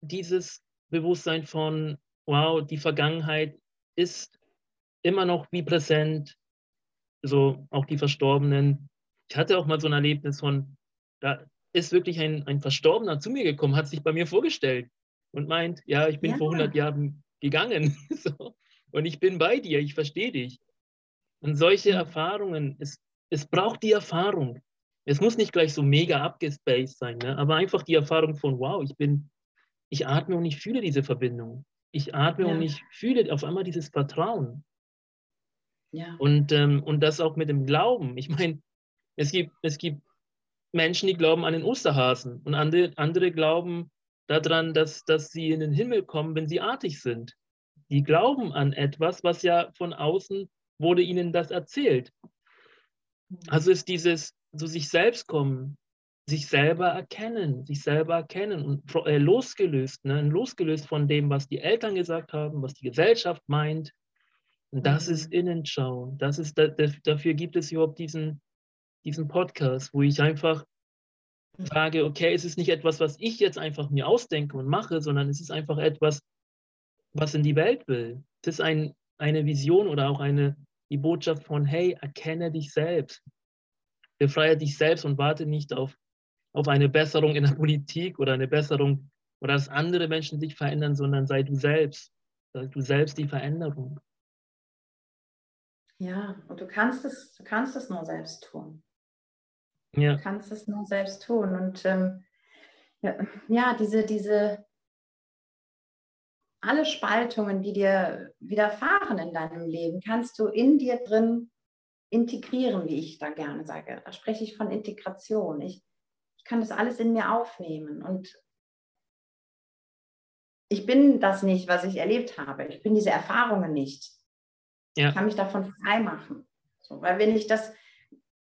Dieses Bewusstsein von, wow, die Vergangenheit ist immer noch wie präsent. So auch die Verstorbenen. Ich hatte auch mal so ein Erlebnis von, da ist wirklich ein, ein Verstorbener zu mir gekommen, hat sich bei mir vorgestellt und meint, ja, ich bin ja. vor 100 Jahren gegangen. so. Und ich bin bei dir, ich verstehe dich. Und solche. Erfahrungen, es, es braucht die Erfahrung. Es muss nicht gleich so mega abgespaced sein, ne? aber einfach die Erfahrung von, wow, ich bin, ich atme und ich fühle diese Verbindung. Ich atme ja. und ich fühle auf einmal dieses Vertrauen. Ja. Und, ähm, und das auch mit dem Glauben. Ich meine, es gibt, es gibt Menschen, die glauben an den Osterhasen und andere, andere glauben daran, dass, dass sie in den Himmel kommen, wenn sie artig sind. Die glauben an etwas, was ja von außen wurde ihnen das erzählt. Also ist dieses so sich selbst kommen, sich selber erkennen, sich selber erkennen und äh, losgelöst, ne? losgelöst von dem, was die Eltern gesagt haben, was die Gesellschaft meint. Und das mhm. ist Innenschauen. Das ist, da, dafür gibt es überhaupt diesen, diesen Podcast, wo ich einfach sage, okay, es ist nicht etwas, was ich jetzt einfach mir ausdenke und mache, sondern es ist einfach etwas, was in die Welt will. Es ist ein, eine Vision oder auch eine, die Botschaft von, hey, erkenne dich selbst. Befreie dich selbst und warte nicht auf, auf eine Besserung in der Politik oder eine Besserung oder dass andere Menschen sich verändern, sondern sei du selbst. Sei du selbst die Veränderung. Ja, und du kannst es, du kannst es nur selbst tun. Ja. Du kannst es nur selbst tun. Und ähm, ja, diese, diese alle Spaltungen, die dir widerfahren in deinem Leben, kannst du in dir drin integrieren, wie ich da gerne sage. Da spreche ich von Integration. Ich, ich kann das alles in mir aufnehmen und ich bin das nicht, was ich erlebt habe. Ich bin diese Erfahrungen nicht. Ja. Ich kann mich davon freimachen. So, weil wenn ich das,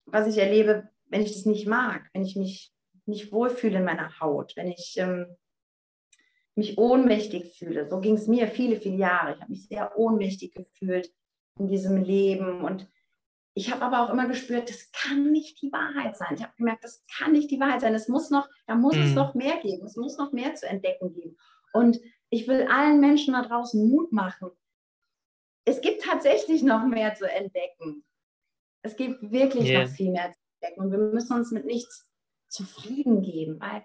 was ich erlebe, wenn ich das nicht mag, wenn ich mich nicht wohlfühle in meiner Haut, wenn ich ähm, mich ohnmächtig fühle. So ging es mir viele, viele Jahre. Ich habe mich sehr ohnmächtig gefühlt in diesem Leben. Und ich habe aber auch immer gespürt, das kann nicht die Wahrheit sein. Ich habe gemerkt, das kann nicht die Wahrheit sein. Es muss noch, da muss mhm. es noch mehr geben. Es muss noch mehr zu entdecken geben. Und ich will allen Menschen da draußen Mut machen. Es gibt tatsächlich noch mehr zu entdecken. Es gibt wirklich yeah. noch viel mehr zu entdecken. Und wir müssen uns mit nichts zufrieden geben, weil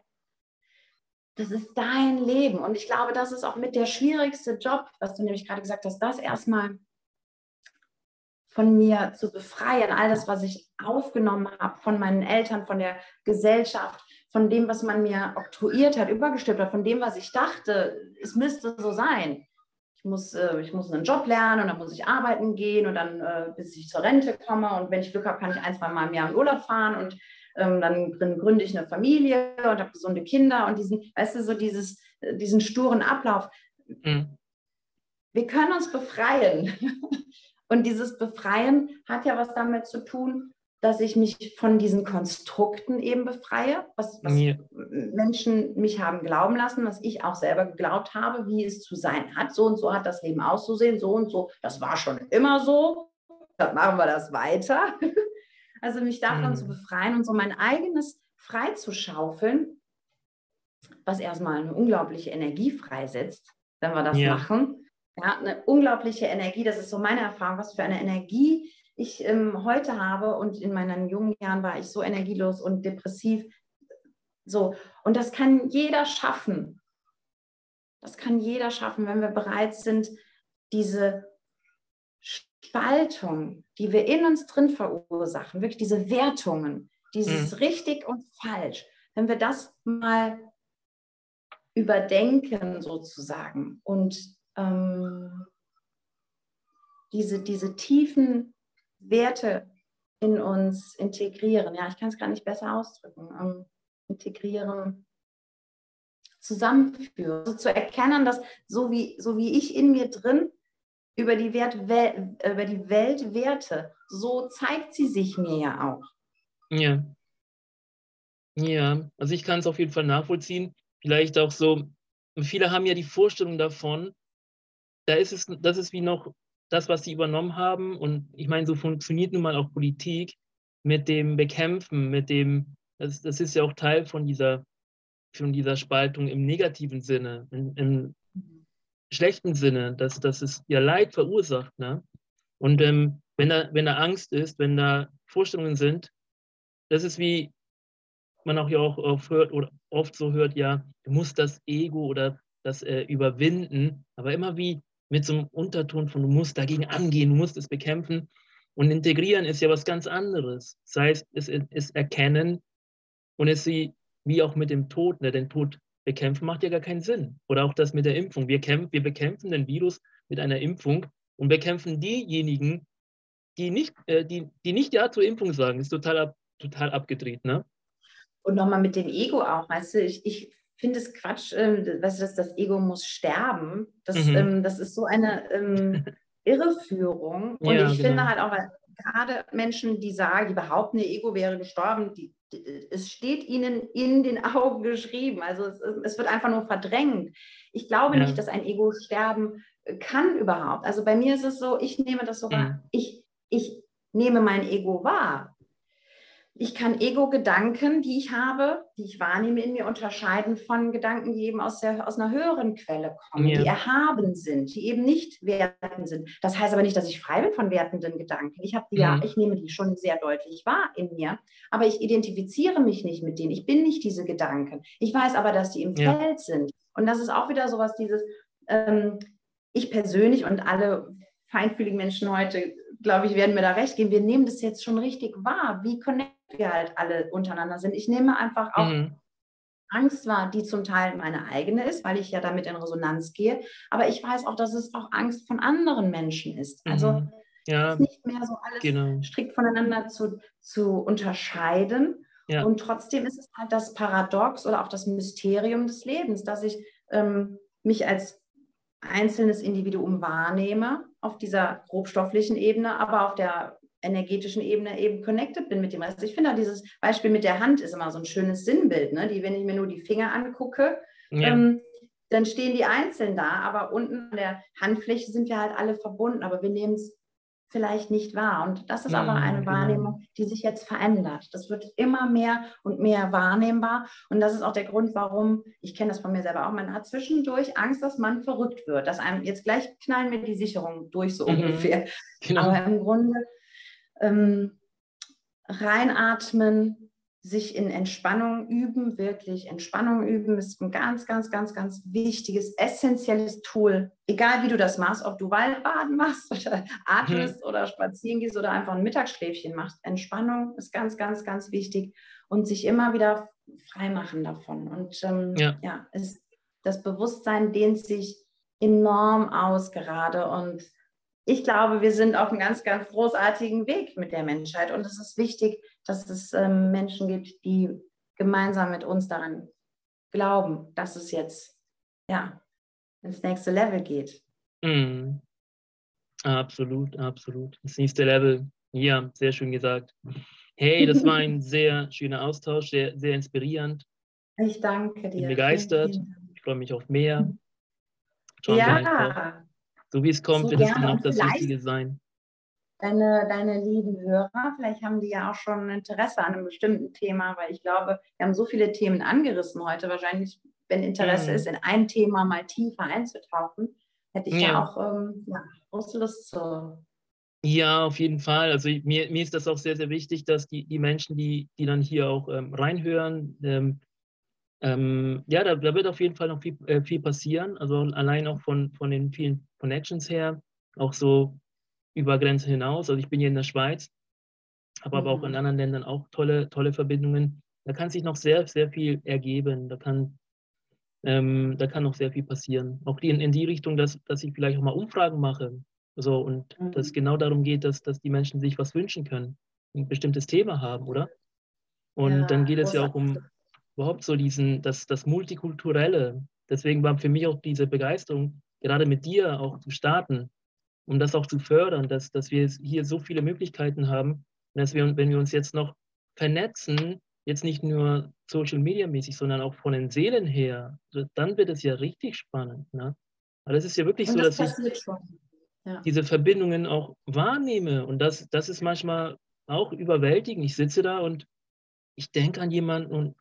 das ist dein Leben. Und ich glaube, das ist auch mit der schwierigste Job, was du nämlich gerade gesagt hast, das erstmal von mir zu befreien, all das, was ich aufgenommen habe, von meinen Eltern, von der Gesellschaft, von dem, was man mir oktroyiert hat, übergestülpt hat, von dem, was ich dachte, es müsste so sein. Ich muss, äh, ich muss einen Job lernen und dann muss ich arbeiten gehen und dann, äh, bis ich zur Rente komme. Und wenn ich Glück habe, kann ich ein, zwei Mal im Jahr in Urlaub fahren und ähm, dann gründe ich eine Familie und habe gesunde Kinder und diesen, weißt du, so dieses, äh, diesen sturen Ablauf. Mhm. Wir können uns befreien. Und dieses Befreien hat ja was damit zu tun, dass ich mich von diesen Konstrukten eben befreie, was, was ja. Menschen mich haben glauben lassen, was ich auch selber geglaubt habe, wie es zu sein hat. So und so hat das Leben auszusehen, so und so. Das war schon immer so. Dann machen wir das weiter. Also mich davon mhm. zu befreien und so mein eigenes freizuschaufeln, was erstmal eine unglaubliche Energie freisetzt, wenn wir das ja. machen. Ja, eine unglaubliche Energie, das ist so meine Erfahrung, was für eine Energie ich ähm, heute habe. Und in meinen jungen Jahren war ich so energielos und depressiv. So, und das kann jeder schaffen. Das kann jeder schaffen, wenn wir bereit sind, diese Spaltung, die wir in uns drin verursachen, wirklich diese Wertungen, dieses mhm. richtig und falsch, wenn wir das mal überdenken sozusagen und ähm, diese, diese tiefen Werte in uns integrieren. Ja, ich kann es gar nicht besser ausdrücken. Ähm, integrieren, zusammenführen. Also zu erkennen, dass so wie, so wie ich in mir drin über die, Wert, über die Welt werte, so zeigt sie sich mir ja auch. Ja. Ja, also ich kann es auf jeden Fall nachvollziehen. Vielleicht auch so, viele haben ja die Vorstellung davon, da ist es, das ist wie noch das, was sie übernommen haben. Und ich meine, so funktioniert nun mal auch Politik mit dem Bekämpfen, mit dem, das, das ist ja auch Teil von dieser, von dieser Spaltung im negativen Sinne, im, im schlechten Sinne, dass, dass es ja Leid verursacht. Ne? Und ähm, wenn, da, wenn da Angst ist, wenn da Vorstellungen sind, das ist wie man auch ja auch oft hört oder oft so hört, ja, du musst das Ego oder das äh, überwinden, aber immer wie mit so einem Unterton von, du musst dagegen angehen, du musst es bekämpfen. Und integrieren ist ja was ganz anderes. Das heißt, es ist erkennen und es sie, wie auch mit dem Tod, ne, den Tod bekämpfen macht ja gar keinen Sinn. Oder auch das mit der Impfung. Wir, kämpfen, wir bekämpfen den Virus mit einer Impfung und bekämpfen diejenigen, die nicht, äh, die, die nicht Ja zur Impfung sagen. Das ist total, ab, total abgedreht. Ne? Und nochmal mit dem Ego auch, weißt du, ich, ich finde es Quatsch, äh, weißt du, dass das Ego muss sterben. Das, mhm. ähm, das ist so eine ähm, Irreführung. Und ja, ich genau. finde halt auch, gerade Menschen, die sagen, die behaupten, ihr Ego wäre gestorben, die, die, es steht ihnen in den Augen geschrieben. Also es, es wird einfach nur verdrängt. Ich glaube ja. nicht, dass ein Ego sterben kann überhaupt. Also bei mir ist es so, ich nehme das sogar, mhm. ich, ich nehme mein Ego wahr ich kann Ego-Gedanken, die ich habe, die ich wahrnehme in mir, unterscheiden von Gedanken, die eben aus, der, aus einer höheren Quelle kommen, ja. die erhaben sind, die eben nicht wertend sind. Das heißt aber nicht, dass ich frei bin von wertenden Gedanken. Ich habe die mhm. ja, ich nehme die schon sehr deutlich wahr in mir, aber ich identifiziere mich nicht mit denen. Ich bin nicht diese Gedanken. Ich weiß aber, dass die im ja. Feld sind. Und das ist auch wieder sowas, dieses, ähm, ich persönlich und alle feinfühligen Menschen heute, glaube ich, werden mir da recht geben. Wir nehmen das jetzt schon richtig wahr. Wie connect wir halt alle untereinander sind. Ich nehme einfach auch mhm. Angst wahr, die zum Teil meine eigene ist, weil ich ja damit in Resonanz gehe. Aber ich weiß auch, dass es auch Angst von anderen Menschen ist. Also mhm. ja, ist nicht mehr so alles genau. strikt voneinander zu, zu unterscheiden. Ja. Und trotzdem ist es halt das Paradox oder auch das Mysterium des Lebens, dass ich ähm, mich als einzelnes Individuum wahrnehme auf dieser grobstofflichen Ebene, aber auf der energetischen Ebene eben connected bin mit dem. Also ich finde auch dieses Beispiel mit der Hand ist immer so ein schönes Sinnbild, ne? die, wenn ich mir nur die Finger angucke, ja. ähm, dann stehen die einzeln da, aber unten an der Handfläche sind wir halt alle verbunden, aber wir nehmen es vielleicht nicht wahr. Und das ist ja, aber eine genau. Wahrnehmung, die sich jetzt verändert. Das wird immer mehr und mehr wahrnehmbar. Und das ist auch der Grund, warum, ich kenne das von mir selber auch, man hat zwischendurch Angst, dass man verrückt wird, dass einem jetzt gleich knallen wir die Sicherung durch, so mhm. ungefähr. Genau. Aber im Grunde ähm, reinatmen, sich in Entspannung üben, wirklich Entspannung üben, ist ein ganz, ganz, ganz, ganz wichtiges, essentielles Tool. Egal wie du das machst, ob du Waldbaden machst oder atmest mhm. oder spazieren gehst oder einfach ein Mittagsschläfchen machst. Entspannung ist ganz, ganz, ganz wichtig und sich immer wieder freimachen davon. Und ähm, ja, ja es, das Bewusstsein dehnt sich enorm aus gerade. Und ich glaube, wir sind auf einem ganz, ganz großartigen Weg mit der Menschheit. Und es ist wichtig, dass es ähm, Menschen gibt, die gemeinsam mit uns daran glauben, dass es jetzt ja, ins nächste Level geht. Mm. Absolut, absolut. Das nächste Level. Ja, sehr schön gesagt. Hey, das war ein sehr schöner Austausch, sehr, sehr inspirierend. Ich danke dir. Bin begeistert. Ich freue mich auf mehr. Schauen ja. So wie es kommt, so wird es auch das Richtige sein. Deine, deine lieben Hörer, vielleicht haben die ja auch schon Interesse an einem bestimmten Thema, weil ich glaube, wir haben so viele Themen angerissen heute. Wahrscheinlich, wenn Interesse mhm. ist, in ein Thema mal tiefer einzutauchen, hätte ich ja, ja auch ähm, ja, große Lust zu. Ja, auf jeden Fall. Also mir, mir ist das auch sehr, sehr wichtig, dass die, die Menschen, die, die dann hier auch ähm, reinhören, ähm, ähm, ja, da, da, wird auf jeden Fall noch viel, äh, viel passieren. Also allein auch von, von den vielen Connections her, auch so über Grenzen hinaus. Also ich bin hier in der Schweiz, habe mhm. aber auch in mhm. anderen Ländern auch tolle, tolle Verbindungen. Da kann sich noch sehr, sehr viel ergeben. Da kann, ähm, da kann noch sehr viel passieren. Auch die, in, in die Richtung, dass, dass ich vielleicht auch mal Umfragen mache. So, und mhm. dass es genau darum geht, dass, dass die Menschen sich was wünschen können, ein bestimmtes Thema haben, oder? Und ja, dann geht es ja auch um überhaupt so diesen, das, das Multikulturelle. Deswegen war für mich auch diese Begeisterung, gerade mit dir auch zu starten, um das auch zu fördern, dass, dass wir hier so viele Möglichkeiten haben, dass wir, wenn wir uns jetzt noch vernetzen, jetzt nicht nur Social Media mäßig, sondern auch von den Seelen her, dann wird es ja richtig spannend. Ne? Aber es ist ja wirklich Und so, das dass ich ja. diese Verbindungen auch wahrnehme. Und das, das ist manchmal auch überwältigend. Ich sitze da und ich denke an jemanden und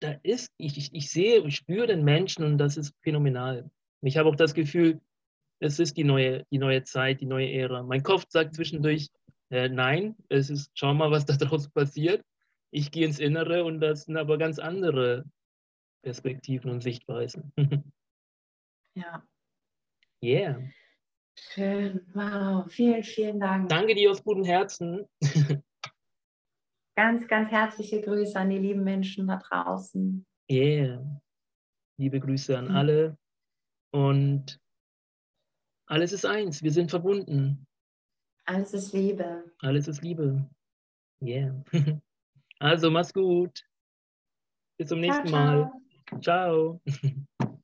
da ist, ich, ich, ich sehe und spüre den Menschen und das ist phänomenal. Ich habe auch das Gefühl, es ist die neue, die neue Zeit, die neue Ära. Mein Kopf sagt zwischendurch, äh, nein, es ist, schau mal, was da draußen passiert. Ich gehe ins Innere und das sind aber ganz andere Perspektiven und Sichtweisen. ja. Yeah. Schön, wow, vielen, vielen Dank. Danke dir aus gutem Herzen. Ganz, ganz herzliche Grüße an die lieben Menschen da draußen. Yeah. Liebe Grüße an mhm. alle. Und alles ist eins. Wir sind verbunden. Alles ist Liebe. Alles ist Liebe. Yeah. Also, mach's gut. Bis zum nächsten ciao, ciao. Mal. Ciao.